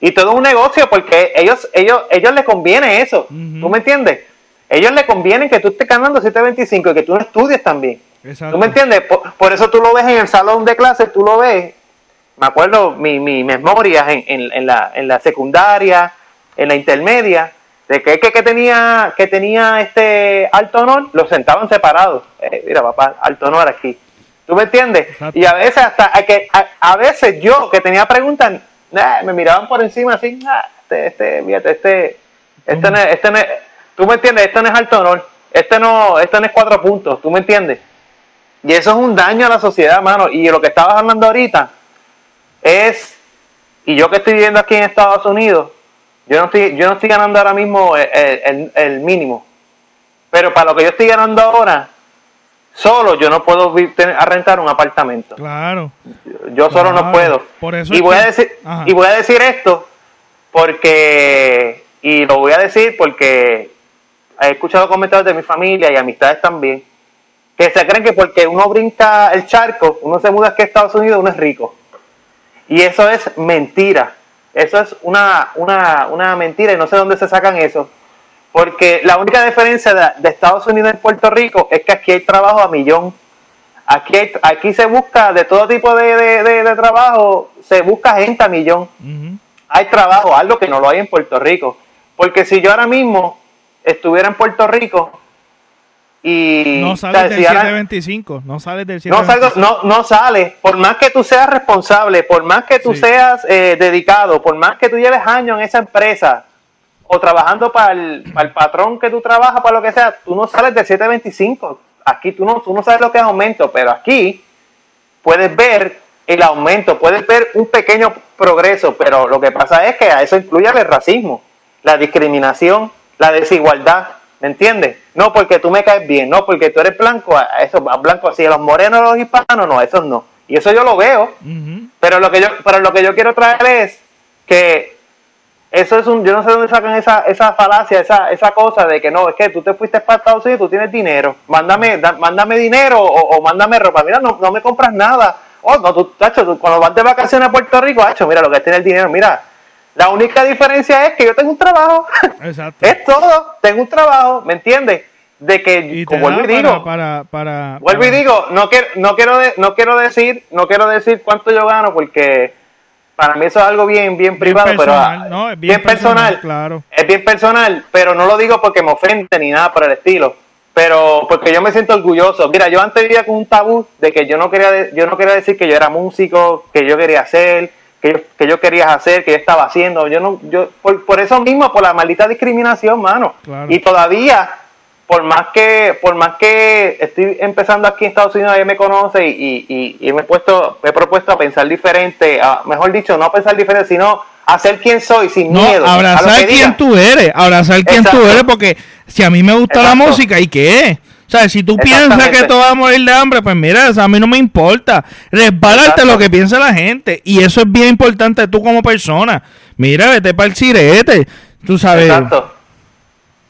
Y todo un negocio porque ellos, ellos, ellos les conviene eso. ¿Tú me entiendes? Ellos les conviene que tú estés ganando 725 y que tú no estudies también. ¿Tú me entiendes? Por, eso tú lo ves en el salón de clases, tú lo ves. Me acuerdo mis mi memorias en, en, la, en la secundaria, en la intermedia, de que, que, que tenía que tenía este alto honor, lo sentaban separados. Eh, mira, papá, alto honor aquí. ¿Tú me entiendes? Y a veces hasta que a, veces yo que tenía preguntas me miraban por encima así, este, este, fíjate, este, este, no, este no, tú me entiendes, este no es alto honor, este no, este no es cuatro puntos, tú me entiendes. Y eso es un daño a la sociedad, mano. Y lo que estabas hablando ahorita es, y yo que estoy viviendo aquí en Estados Unidos, yo no estoy, yo no estoy ganando ahora mismo el, el mínimo. Pero para lo que yo estoy ganando ahora, Solo yo no puedo rentar un apartamento. Claro. Yo solo no puedo. y voy a decir y voy a decir esto porque y lo voy a decir porque he escuchado comentarios de mi familia y amistades también que se creen que porque uno brinca el charco, uno se muda aquí a Estados Unidos, uno es rico. Y eso es mentira. Eso es una, una, una mentira y no sé dónde se sacan eso. Porque la única diferencia de, Estados Unidos y Puerto Rico es que aquí hay trabajo a millón. Aquí, aquí se busca de todo tipo de, trabajo, se busca gente a millón. Hay trabajo, algo que no lo hay en Puerto Rico. Porque si yo ahora mismo estuviera en Puerto Rico y... No sales del 725, no sales del 725. No, no, no sales, por más que tú seas responsable, por más que tú seas eh, dedicado, por más que tú lleves años en esa empresa, o trabajando para el, patrón que tú trabajas, para lo que sea, tú no sales de 725. Aquí tú no, tú no sabes lo que es aumento, pero aquí puedes ver el aumento, puedes ver un pequeño progreso, pero lo que pasa es que a eso incluye el racismo, la discriminación, la desigualdad, ¿me entiendes? No porque tú me caes bien, no porque tú eres blanco, a eso blanco así, a los morenos, a los hispanos, no, eso no. Y eso yo lo veo, pero lo que yo, pero lo que yo quiero traer es que eso es un, yo no sé dónde sacan esa, esa falacia, esa, esa cosa de que no, es que tú te fuiste para Estados Unidos, tú tienes dinero, mándame, mándame dinero o, mándame ropa, mira, no, no me compras nada. Oh, no, tú, tacho, cuando vas de vacaciones a Puerto Rico, tacho, mira lo que es tener dinero, mira, la única diferencia es que yo tengo un trabajo. Exacto. es todo, tengo un trabajo, ¿me entiendes? De que, como vuelvo y digo, para, para, vuelvo y digo, no quiero, no quiero, no quiero decir, no quiero decir cuánto yo gano porque para mí eso es algo bien, bien privado, pero no, es bien, personal, claro. Es bien personal, pero no lo digo porque me ofende ni nada por el estilo, pero porque yo me siento orgulloso. Mira, yo antes vivía con un tabú de que yo no quería, yo no quería decir que yo era músico, que yo quería hacer, que yo, que yo quería hacer, que yo estaba haciendo. Yo no, yo por, por eso mismo, por la maldita discriminación, mano. Y todavía por más que por más que estoy empezando aquí en Estados Unidos, ella me conoce y, me he puesto me he propuesto a pensar diferente, mejor dicho, no a pensar diferente, sino a ser quien soy sin miedo. Abrazar quien tú eres, abrazar quien tú eres, porque si a mí me gusta la música, ¿y qué? O sea, si tú piensas que tú vas a morir de hambre, pues mira, a mí no me importa. Resbalarte lo que piensa la gente. Y eso es bien importante tú como persona. Mira, vete para el sirete. Tú sabes. Exacto.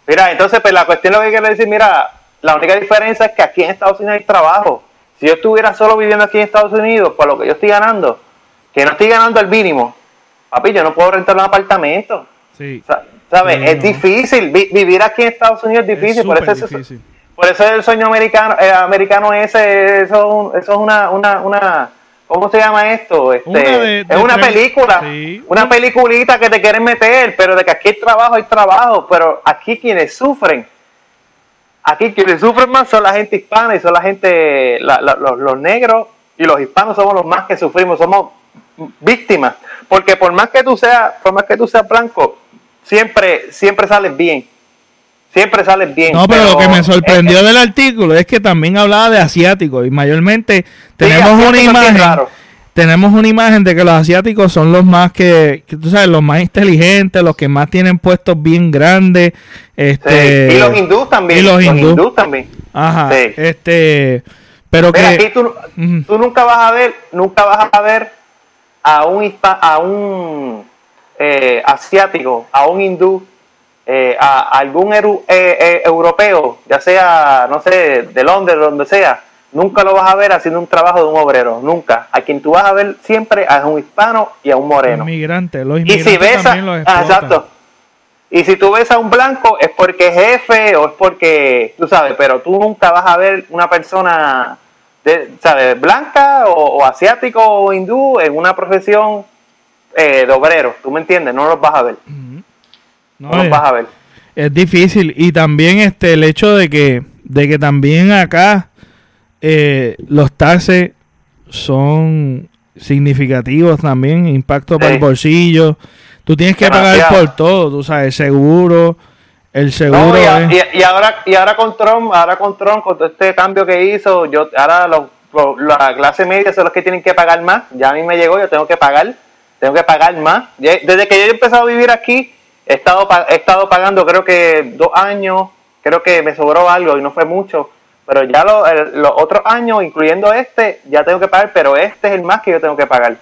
Mira, entonces, pues la cuestión lo que quiero decir, mira, la única diferencia es que aquí en Estados Unidos hay trabajo. Si yo estuviera solo viviendo aquí en Estados Unidos, por lo que yo estoy ganando, que no estoy ganando el mínimo, papi, yo no puedo rentar un apartamento. Sí. ¿Sabes? es difícil. vivir aquí en Estados Unidos es difícil. por, eso Es, por eso el sueño americano, eh, americano ese, eso, eso es una, una, una, ¿cómo se llama esto? Este, es una película, una peliculita que te quieren meter, pero de que aquí hay trabajo, hay trabajo, pero aquí quienes sufren, aquí quienes sufren más son la gente hispana y son la gente, los, los negros y los hispanos somos los más que sufrimos, somos víctimas, porque por más que tú seas, por más que tú seas blanco, siempre, siempre sales bien. Siempre sales bien. No, pero, lo que me sorprendió del artículo es que también hablaba de asiáticos y mayormente tenemos una imagen. Tenemos una imagen de que los asiáticos son los más que, tú sabes, los más inteligentes, los que más tienen puestos bien grandes. Este, Y los hindús también. Y los, hindús también. Ajá. Este, pero que aquí tú, tú, nunca vas a ver, nunca vas a ver a un a un eh, asiático, a un hindú, eh, a, algún eh, europeo, ya sea, no sé, de Londres, donde sea, nunca lo vas a ver haciendo un trabajo de un obrero, nunca. A quien tú vas a ver siempre a un hispano y a un moreno. Inmigrante, los inmigrantes y si ves a, exacto. Y si tú ves a un blanco es porque es jefe o es porque, tú sabes, pero tú nunca vas a ver una persona, de, ¿sabes? Blanca o asiático o hindú en una profesión eh, de obreros, ¿tú me entiendes? No los vas a ver. No, los vas a ver. Es difícil y también este el hecho de que de que también acá eh, los taxes son significativos también, impacto para el bolsillo. Tú tienes que pagar por todo, tú sabes, seguro, el seguro. y, ahora y ahora con Trump, ahora con Trump con este cambio que hizo, yo ahora los, la clase media son los que tienen que pagar más. Ya a mí me llegó, yo tengo que pagar tengo que pagar más. Desde que yo he empezado a vivir aquí, he estado, he estado pagando creo que dos años, creo que me sobró algo y no fue mucho, pero ya los otros años, incluyendo este, ya tengo que pagar, pero este es el más que yo tengo que pagar.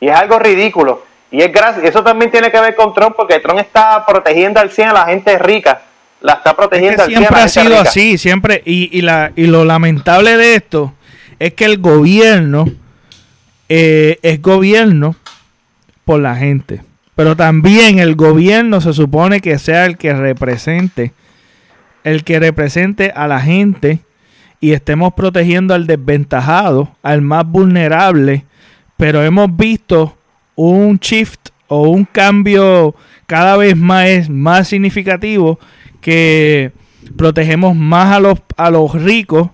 Y es algo ridículo. Y es gracias, eso también tiene que ver con Trump, porque Trump está protegiendo al 100 a la gente rica. La está protegiendo al 100 Siempre ha sido así, siempre. Y, y, la, y lo lamentable de esto es que el gobierno eh, es gobierno por la gente. Pero también el gobierno se supone que sea el que represente, el que represente a la gente y estemos protegiendo al desventajado, al más vulnerable. Pero hemos visto un shift o un cambio cada vez más, más significativo que protegemos más a los, a los ricos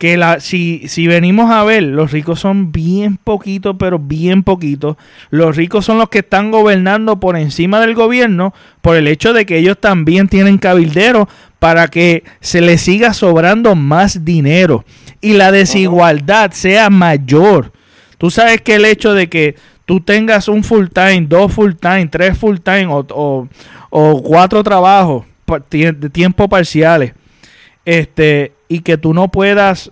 que la, si, si venimos a ver, los ricos son bien poquitos, pero bien poquitos. Los ricos son los que están gobernando por encima del gobierno por el hecho de que ellos también tienen cabilderos para que se les siga sobrando más dinero y la desigualdad sea mayor. Tú sabes que el hecho de que tú tengas un full time, dos full time, tres full time o, o cuatro trabajos de tiempo parciales, este, y que tú no puedas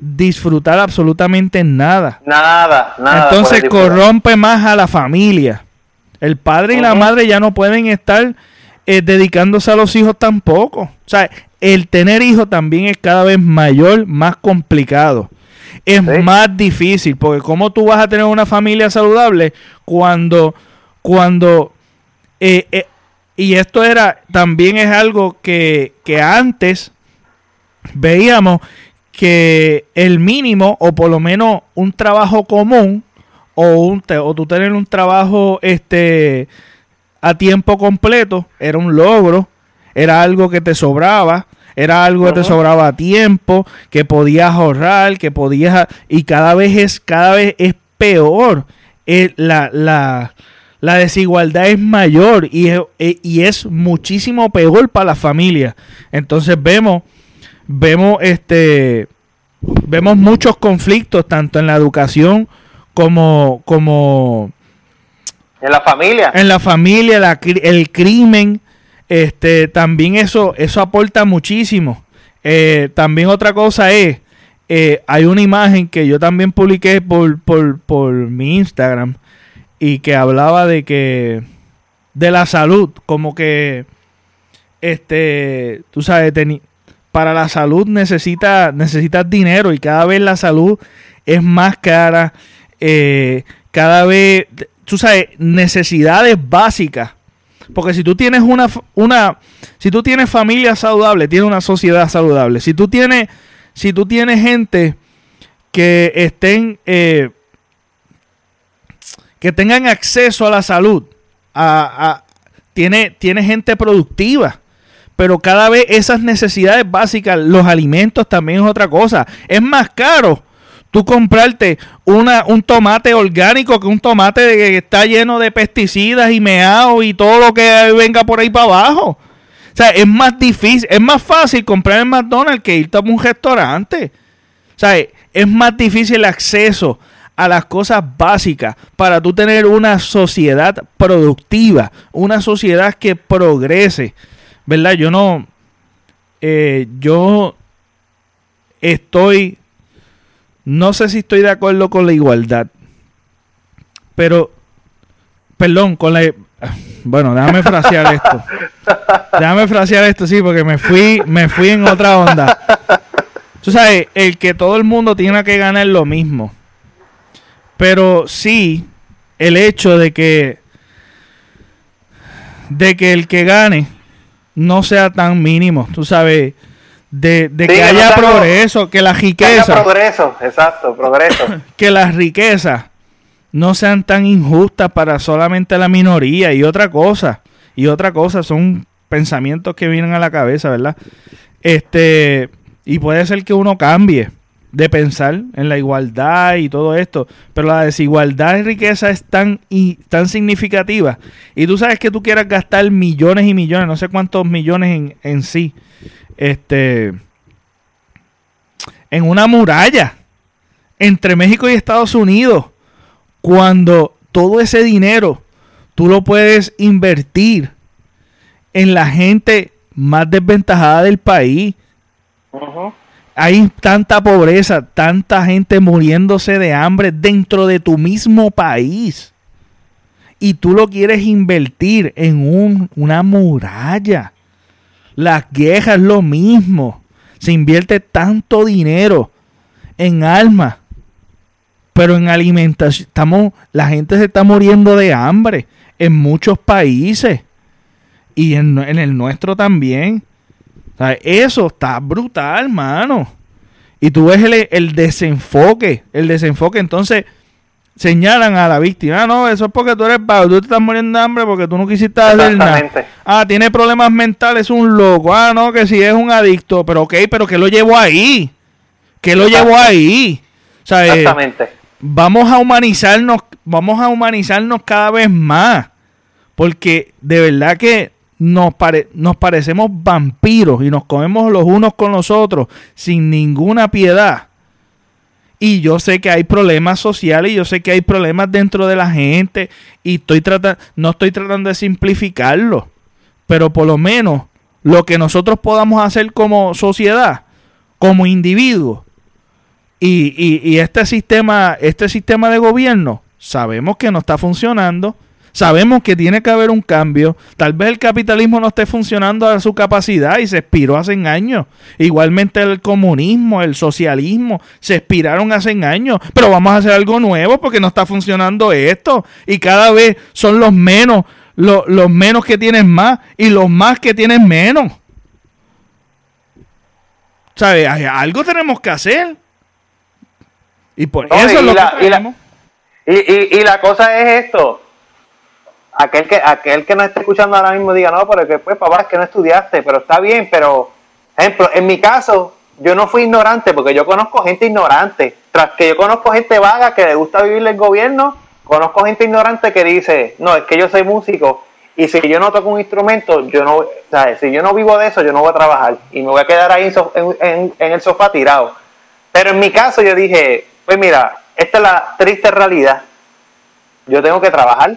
disfrutar absolutamente nada. Nada, nada. Entonces corrompe más a la familia. El padre y la madre ya no pueden estar eh, dedicándose a los hijos tampoco. O sea, el tener hijos también es cada vez mayor, más complicado. Es más difícil, porque ¿cómo tú vas a tener una familia saludable cuando, cuando, eh, eh, y esto era, también es algo que, que antes veíamos que el mínimo, o por lo menos un trabajo común, o, un, o tú tener un trabajo este, a tiempo completo, era un logro, era algo que te sobraba, era algo que te sobraba a tiempo, que podías ahorrar, que podías... Y cada vez es, cada vez es peor. Eh, la, la, la desigualdad es mayor y es, eh, y es muchísimo peor para la familia. Entonces vemos vemos este vemos muchos conflictos tanto en la educación como como en la familia. en la familia el crimen este también eso eso aporta muchísimo. Eh, también otra cosa es, eh, hay una imagen que yo también publiqué por, por, mi Instagram y que hablaba de que de la salud, como que este, tú sabes, para la salud necesita, necesitas dinero y cada vez la salud es más cara, eh, cada vez, tú sabes, necesidades básicas. Porque si tú tienes una, una, si tú tienes familia saludable, tienes una sociedad saludable. Si tú tienes, si tú tienes gente que estén, eh, que tengan acceso a la salud, a, tiene, tiene gente productiva pero cada vez esas necesidades básicas, los alimentos también es otra cosa. Es más caro tú comprarte una, un tomate orgánico que un tomate que está lleno de pesticidas y meados y todo lo que venga por ahí para abajo. O sea, es más difícil, es más fácil comprar en McDonald's que irte a un restaurante. O sea, es más difícil el acceso a las cosas básicas para tú tener una sociedad productiva, una sociedad que progrese. ¿Verdad? Yo no, eh, yo estoy, no sé si estoy de acuerdo con la igualdad, pero, perdón, con la, bueno, déjame frasear esto. Déjame frasear esto, sí, porque me fui, me fui en otra onda. Tú sabes, el que todo el mundo tiene que ganar lo mismo. Pero sí, el hecho de que de que el que gane no sea tan mínimo, tú sabes, de, que haya progreso, que la riqueza. Que progreso, exacto, progreso. que las riquezas no sean tan injustas para solamente la minoría y otra cosa, y otra cosa, son pensamientos que vienen a la cabeza, ¿verdad? Este, y puede ser que uno cambie de pensar en la igualdad y todo esto, pero la desigualdad y riqueza es tan, y, tan significativa. Y tú sabes que tú quieras gastar millones y millones, no sé cuántos millones en, en sí, este, en una muralla entre México y Estados Unidos, cuando todo ese dinero tú lo puedes invertir en la gente más desventajada del país hay tanta pobreza, tanta gente muriéndose de hambre dentro de tu mismo país. Y tú lo quieres invertir en una muralla. Las guerras es lo mismo. Se invierte tanto dinero en armas. Pero en alimentación, estamos, la gente se está muriendo de hambre en muchos países. Y en, en el nuestro también eso está brutal, mano. Y tú ves el, desenfoque, el desenfoque. Entonces señalan a la víctima. Ah, no, eso es porque tú eres vago, tú te estás muriendo de hambre porque tú no quisiste hacer nada. Ah, tiene problemas mentales, es un loco. Ah, no, que si es un adicto. Pero ok, pero que lo llevó ahí. ¿Qué lo llevó ahí? O eh, Exactamente. vamos a humanizarnos, vamos a humanizarnos cada vez más. Porque de verdad que nos, parecemos vampiros y nos comemos los unos con los otros sin ninguna piedad. Y yo sé que hay problemas sociales y yo sé que hay problemas dentro de la gente y estoy no estoy tratando de simplificarlo, pero por lo menos lo que nosotros podamos hacer como sociedad, como individuo y, y, y este sistema, este sistema de gobierno, sabemos que no está funcionando Sabemos que tiene que haber un cambio. Tal vez el capitalismo no esté funcionando a su capacidad y se expiró hace años. Igualmente el comunismo, el socialismo, se expiraron hace años. Pero vamos a hacer algo nuevo porque no está funcionando esto. Y cada vez son los menos, los, menos que tienen más y los más que tienen menos. ¿Sabes? Algo tenemos que hacer. Y por eso es lo que y, y la cosa es esto aquel que aquel que nos esté escuchando ahora mismo diga, no, pero que pues papá, es que no estudiaste, pero está bien, pero, ejemplo, en mi caso, yo no fui ignorante porque yo conozco gente ignorante. Tras que yo conozco gente vaga que le gusta vivir el gobierno, conozco gente ignorante que dice, no, es que yo soy músico y si yo no toco un instrumento, yo no, si yo no vivo de eso, yo no voy a trabajar y me voy a quedar ahí en, en el sofá tirado. Pero en mi caso yo dije, pues mira, esta es la triste realidad. Yo tengo que trabajar.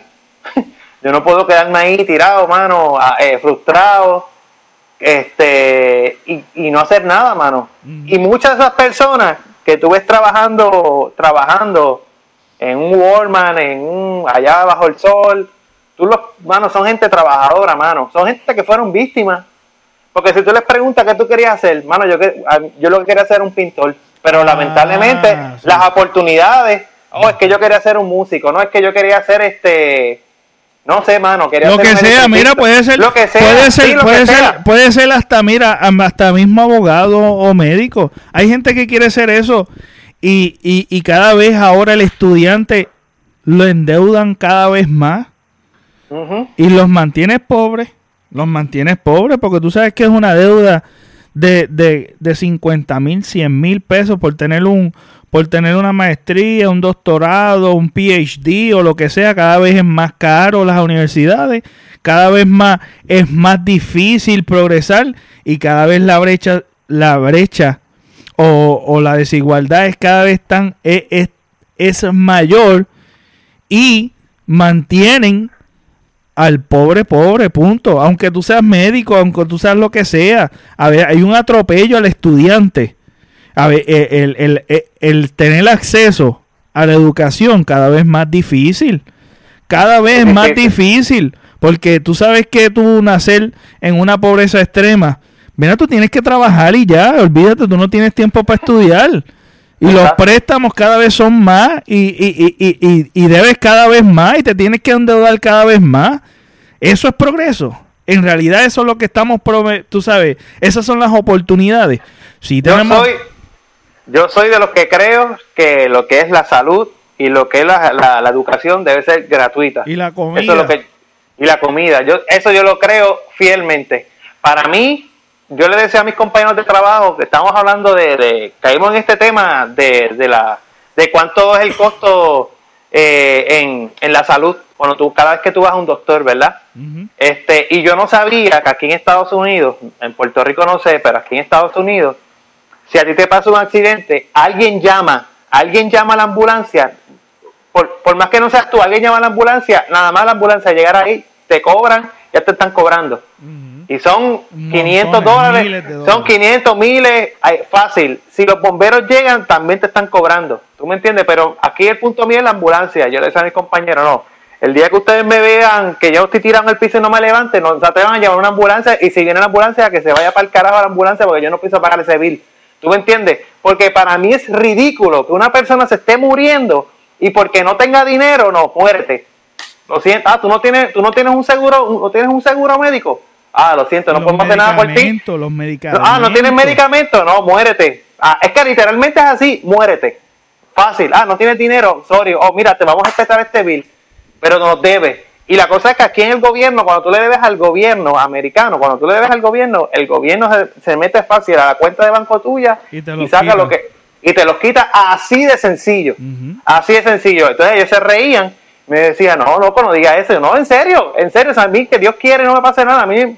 Yo no puedo quedarme ahí tirado, mano, eh, frustrado, este y, no hacer nada, mano. Y muchas de esas personas que tú ves trabajando, trabajando en un Walmart, en un allá bajo el sol, tú los, mano, son gente trabajadora, mano, son gente que fueron víctimas. Porque si tú les preguntas qué tú querías hacer, mano, yo, yo lo que quería hacer era un pintor, pero ah, lamentablemente las oportunidades, oh, es que yo quería ser un músico, no es que yo quería ser este no sé, mano, quería Lo que sea, mira, puede ser, lo que sea, puede ser, puede ser, puede ser hasta, mira, hasta mismo abogado o médico. Hay gente que quiere ser eso y, y, y cada vez ahora el estudiante lo endeudan cada vez más y los mantienes pobres, los mantienes pobres porque tú sabes que es una deuda de, de, de 50 mil, 100 mil pesos por tener un, por tener una maestría, un doctorado, un PhD o lo que sea, cada vez es más caro las universidades, cada vez más es más difícil progresar y cada vez la brecha, la brecha o, la desigualdad es cada vez tan e, es, es, mayor y mantienen al pobre pobre, punto. Aunque tú seas médico, aunque tú seas lo que sea, a ver, hay un atropello al estudiante a ver, eh, el, tener acceso a la educación cada vez más difícil. Cada vez más difícil. Porque tú sabes que tú nacer en una pobreza extrema, mira, tú tienes que trabajar y ya, olvídate, tú no tienes tiempo para estudiar. Y los préstamos cada vez son más y, y, y, y, debes cada vez más y te tienes que endeudar cada vez más. Eso es progreso. En realidad eso es lo que estamos, tú sabes, esas son las oportunidades. Si tenemos... Yo soy de los que creo que lo que es la salud y lo que es la, la, educación debe ser gratuita. Y la comida. lo que, y la comida. Yo, eso yo lo creo fielmente. Para mí, yo le decía a mis compañeros de trabajo que estamos hablando de, caímos en este tema de, de, la, de cuánto es el costo eh, en, en la salud cuando tú cada vez que tú vas a un doctor, ¿verdad? Este y yo no sabía que aquí en Estados Unidos, en Puerto Rico no sé, pero aquí en Estados Unidos si a ti te pasa un accidente, alguien llama, alguien llama a la ambulancia, por, más que no seas tú, alguien llama a la ambulancia, nada más la ambulancia llegar ahí, te cobran, ya te están cobrando. Y son 500 dólares, son 500 miles, fácil. Si los bomberos llegan, también te están cobrando. ¿Tú me entiendes? Pero aquí el punto mío es la ambulancia. Yo le decía a mis compañeros, no, el día que ustedes me vean que yo estoy tirando el piso y no me levante, no se atrevan a llamar una ambulancia y si viene la ambulancia, que se vaya para el carajo a la ambulancia porque yo no pienso pagar ese bill. ¿Tú me entiendes? Porque para mí es ridículo que una persona se esté muriendo y porque no tenga dinero, no, muerte. Lo siento, ah, tú no tienes, tú no tienes un seguro, no tienes un seguro médico. Ah, lo siento, no podemos hacer nada por ti. Los medicamentos. Ah, no tienes medicamento, no, muérete. Ah, es que literalmente es así, muérete. Fácil. Ah, no tienes dinero, sorry. Oh, mira, te vamos a respetar este bill, pero nos debes. Y la cosa es que aquí en el gobierno, cuando tú le debes al gobierno americano, cuando tú le debes al gobierno, el gobierno se, mete fácil a la cuenta de banco tuya y, saca lo que y te los quita así de sencillo. Así de sencillo. Entonces ellos se reían, me decían, no, loco, no diga eso. No, en serio, en serio, a mí que Dios quiere no me pase nada. A mí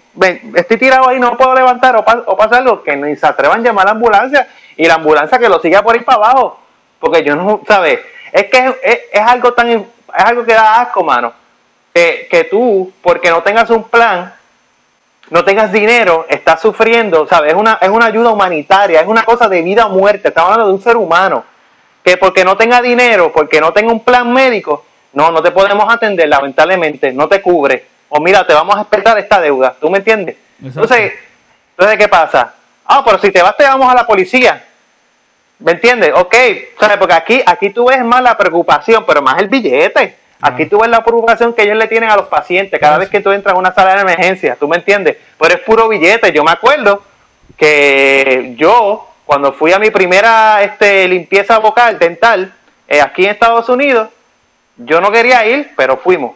estoy tirado ahí, no puedo levantar o, o pasa algo, que ni se atrevan a llamar a la ambulancia y la ambulancia que lo siga por ahí para abajo. Porque yo no, ¿sabes? Es que es, es algo tan, es algo que da asco, mano que, tú, porque no tengas un plan, no tengas dinero, estás sufriendo, ¿sabes? Es una, es una ayuda humanitaria, es una cosa de vida o muerte, estamos hablando de un ser humano, que porque no tenga dinero, porque no tenga un plan médico, no, no te podemos atender, lamentablemente, no te cubre. O mira, te vamos a esperar esta deuda, ¿tú me entiendes? Entonces, entonces, ¿qué pasa? Ah, pero si te vas, te vamos a la policía. ¿Me entiendes? Ok, ¿sabes? Porque aquí, aquí tú ves más la preocupación, pero más el billete. Aquí tú ves la preocupación que ellos le tienen a los pacientes cada vez que tú entras a una sala de emergencia, ¿tú me entiendes? Pero es puro billete. Yo me acuerdo que yo, cuando fui a mi primera este, limpieza vocal dental eh, aquí en Estados Unidos, yo no quería ir, pero fuimos.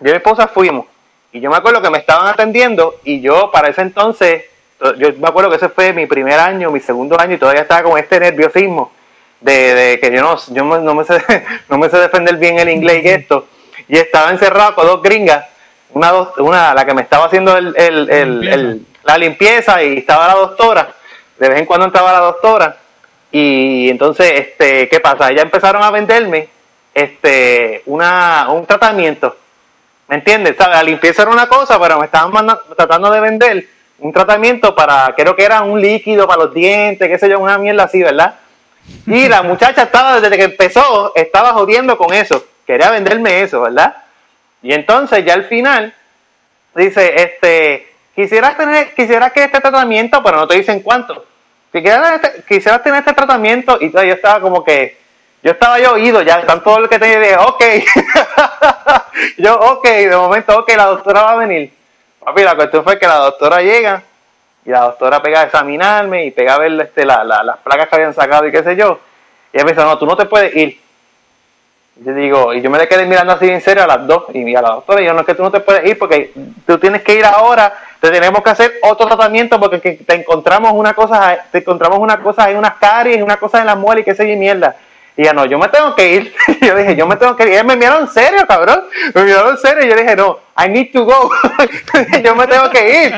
Yo y mi esposa fuimos. Y yo me acuerdo que me estaban atendiendo y yo para ese entonces, yo me acuerdo que ese fue mi primer año, mi segundo año y todavía estaba con este nerviosismo de, que yo no, yo no, me sé, no me sé defender bien el inglés y esto, y estaba encerrado con dos gringas, una, dos, una la que me estaba haciendo el, el, el, la limpieza y estaba la doctora, de vez en cuando entraba la doctora, y entonces, este, ¿qué pasa? Ya empezaron a venderme este, una, un tratamiento, ¿me entiendes? La limpieza era una cosa, pero me estaban tratando de vender un tratamiento para, creo que era un líquido para los dientes, qué sé yo, una mierda así, ¿verdad? Y la muchacha estaba, desde que empezó, estaba jodiendo con eso, quería venderme eso, ¿verdad? Y entonces ya al final dice, este, quisieras tener, quisieras que este tratamiento, pero no te dicen cuánto. Quisieras, este, quisieras tener este tratamiento y yo estaba como que, yo estaba yo oído ya, están todo lo que te dije, ok. yo, ok, de momento, ok, la doctora va a venir. Papi, la cuestión fue que la doctora llega y la doctora pega a examinarme y pega a ver este, la, las placas que habían sacado y qué sé yo. Y ella me dice, no, tú no te puedes ir. Y yo digo, y yo me le quedé mirando así en serio a las dos y a la doctora, y yo no es que tú no te puedes ir porque tú tienes que ir ahora, te tenemos que hacer otro tratamiento porque te encontramos una cosa, te encontramos una cosa en unas caries, una cosa en la muela y qué sé yo, mierda. Y ya no, yo me tengo que ir. yo dije, yo me tengo que ir. Y él me miraron en serio, cabrón. Me miraron en serio. Y yo dije, no, I need to go. yo me tengo que ir.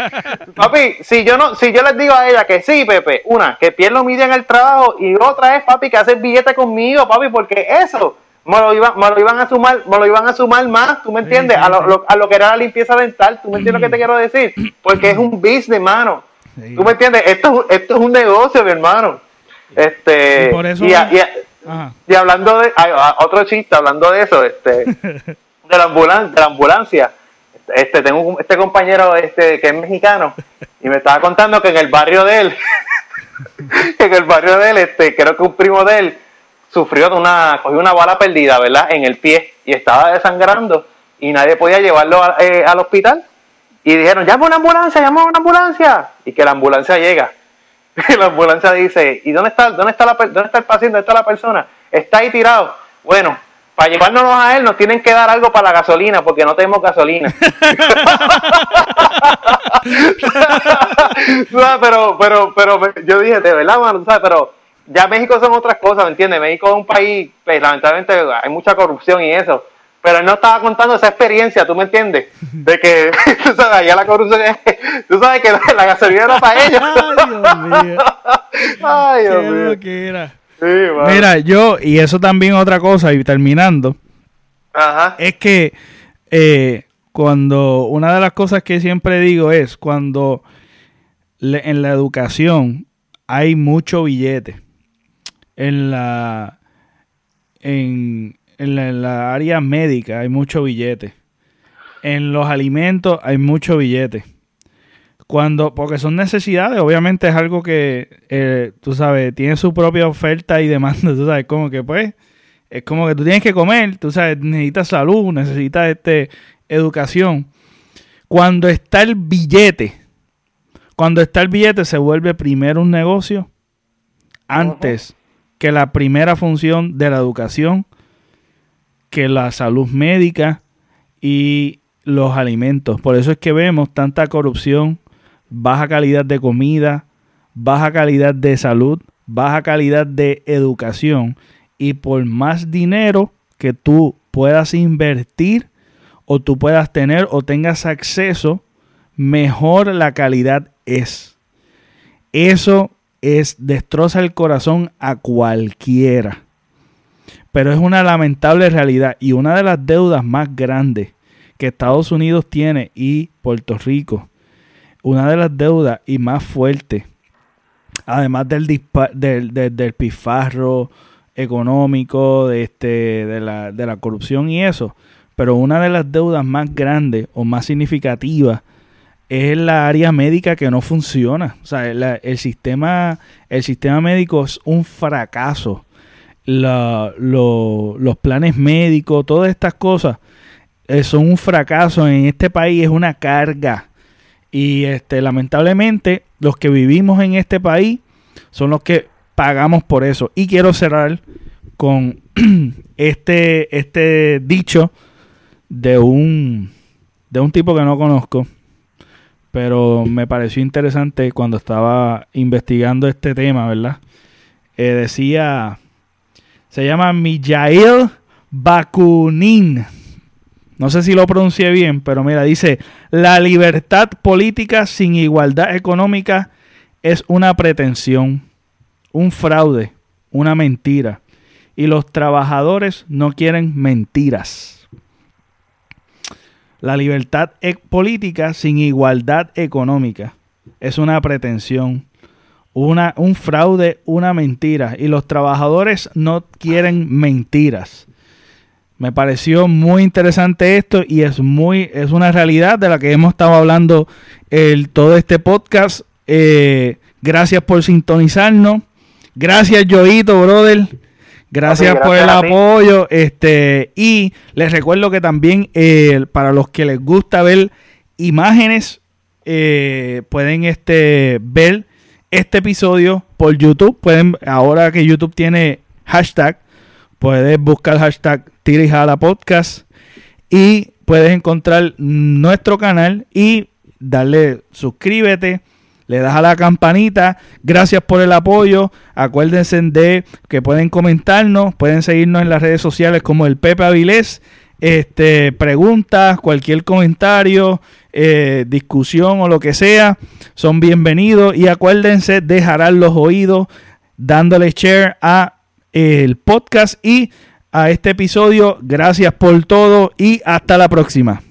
Papi, si yo no, si yo les digo a ella que sí, Pepe, una, que pierdo mi día en el trabajo, y otra es, papi, que hace billete conmigo, papi, porque eso me lo, iban, me lo iban a sumar, me lo iban a sumar más, ¿tú me entiendes? a, lo, a lo que era la limpieza dental, ¿tú me entiendes lo que te quiero decir? Porque es un business, hermano. ¿Tú me entiendes? Esto, esto es un negocio, mi hermano. Este, y, por eso y hablando de, otro chiste, hablando de eso, este, de la ambulancia, de la ambulancia, este, tengo este compañero este que es mexicano y me estaba contando que en el barrio de él, en el barrio de él, este, creo que un primo de él sufrió de una, cogió una bala perdida, ¿verdad? En el pie y estaba desangrando y nadie podía llevarlo eh, al hospital. Y dijeron, llama una ambulancia, llama una ambulancia. Y que la ambulancia llega y la ambulancia dice, ¿y dónde está, dónde está, la, dónde está el paciente? ¿Dónde está la persona? Está ahí tirado. Bueno, para llevárnoslo a él nos tienen que dar algo para la gasolina porque no tenemos gasolina. pero, pero, pero yo dije, de verdad, mano, ¿sabes? Pero ya México son otras cosas, ¿me entiendes? México es un país, pues, lamentablemente hay mucha corrupción y eso pero él no estaba contando esa experiencia, ¿tú me entiendes? De que, tú sabes, allá la corrupción es, tú sabes que la, gasolina era para ellos. Ay, Dios mío. Qué era. Mira, yo, y eso también otra cosa, y terminando, Ajá. es que eh, cuando, una de las cosas que siempre digo es, cuando en la educación hay mucho billete, en la, en, en la, área médica hay mucho billete. En los alimentos hay mucho billete. Cuando, porque son necesidades, obviamente es algo que, eh, tú sabes, tiene su propia oferta y demanda, tú sabes, como que pues, es como que tú tienes que comer, tú sabes, necesitas salud, necesitas este, educación. Cuando está el billete, cuando está el billete se vuelve primero un negocio antes que la primera función de la educación que la salud médica y los alimentos. Por eso es que vemos tanta corrupción, baja calidad de comida, baja calidad de salud, baja calidad de educación y por más dinero que tú puedas invertir o tú puedas tener o tengas acceso, mejor la calidad es. Eso es destroza el corazón a cualquiera. Pero es una lamentable realidad y una de las deudas más grandes que Estados Unidos tiene y Puerto Rico. Una de las deudas y más fuertes, además del, del, del, pifarro económico, de, este, de, la, de la corrupción y eso. Pero una de las deudas más grandes o más significativas es la área médica que no funciona. O sea, el, sistema, el sistema médico es un fracaso los planes médicos, todas estas cosas eh, son un fracaso en este país, es una carga. Y este, lamentablemente los que vivimos en este país son los que pagamos por eso. Y quiero cerrar con este, este dicho de un, de un tipo que no conozco, pero me pareció interesante cuando estaba investigando este tema, ¿verdad? Eh, decía se llama Mijail Bakunin. No sé si lo pronuncié bien, pero mira, dice, la libertad política sin igualdad económica es una pretensión, un fraude, una mentira. Y los trabajadores no quieren mentiras. La libertad e política sin igualdad económica es una pretensión, una, un fraude, una mentira. Y los trabajadores no quieren mentiras. Me pareció muy interesante esto y es muy es una realidad de la que hemos estado hablando el, todo este podcast. Eh, gracias por sintonizarnos. Gracias, Joito, brother. Gracias, por el apoyo. Este, y les recuerdo que también eh, para los que les gusta ver imágenes, eh, pueden este, ver este episodio por YouTube. Pueden, ahora que YouTube tiene hashtag, puedes buscar hashtag Tirijala Podcast y puedes encontrar nuestro canal y darle suscríbete, le das a la campanita. Gracias por el apoyo. Acuérdense de que pueden comentarnos, pueden seguirnos en las redes sociales como el Pepe Avilés. Este, preguntas, cualquier comentario, eh, discusión o lo que sea, son bienvenidos. Y acuérdense de jalar los oídos dándole share a el podcast y a este episodio. Gracias por todo y hasta la próxima.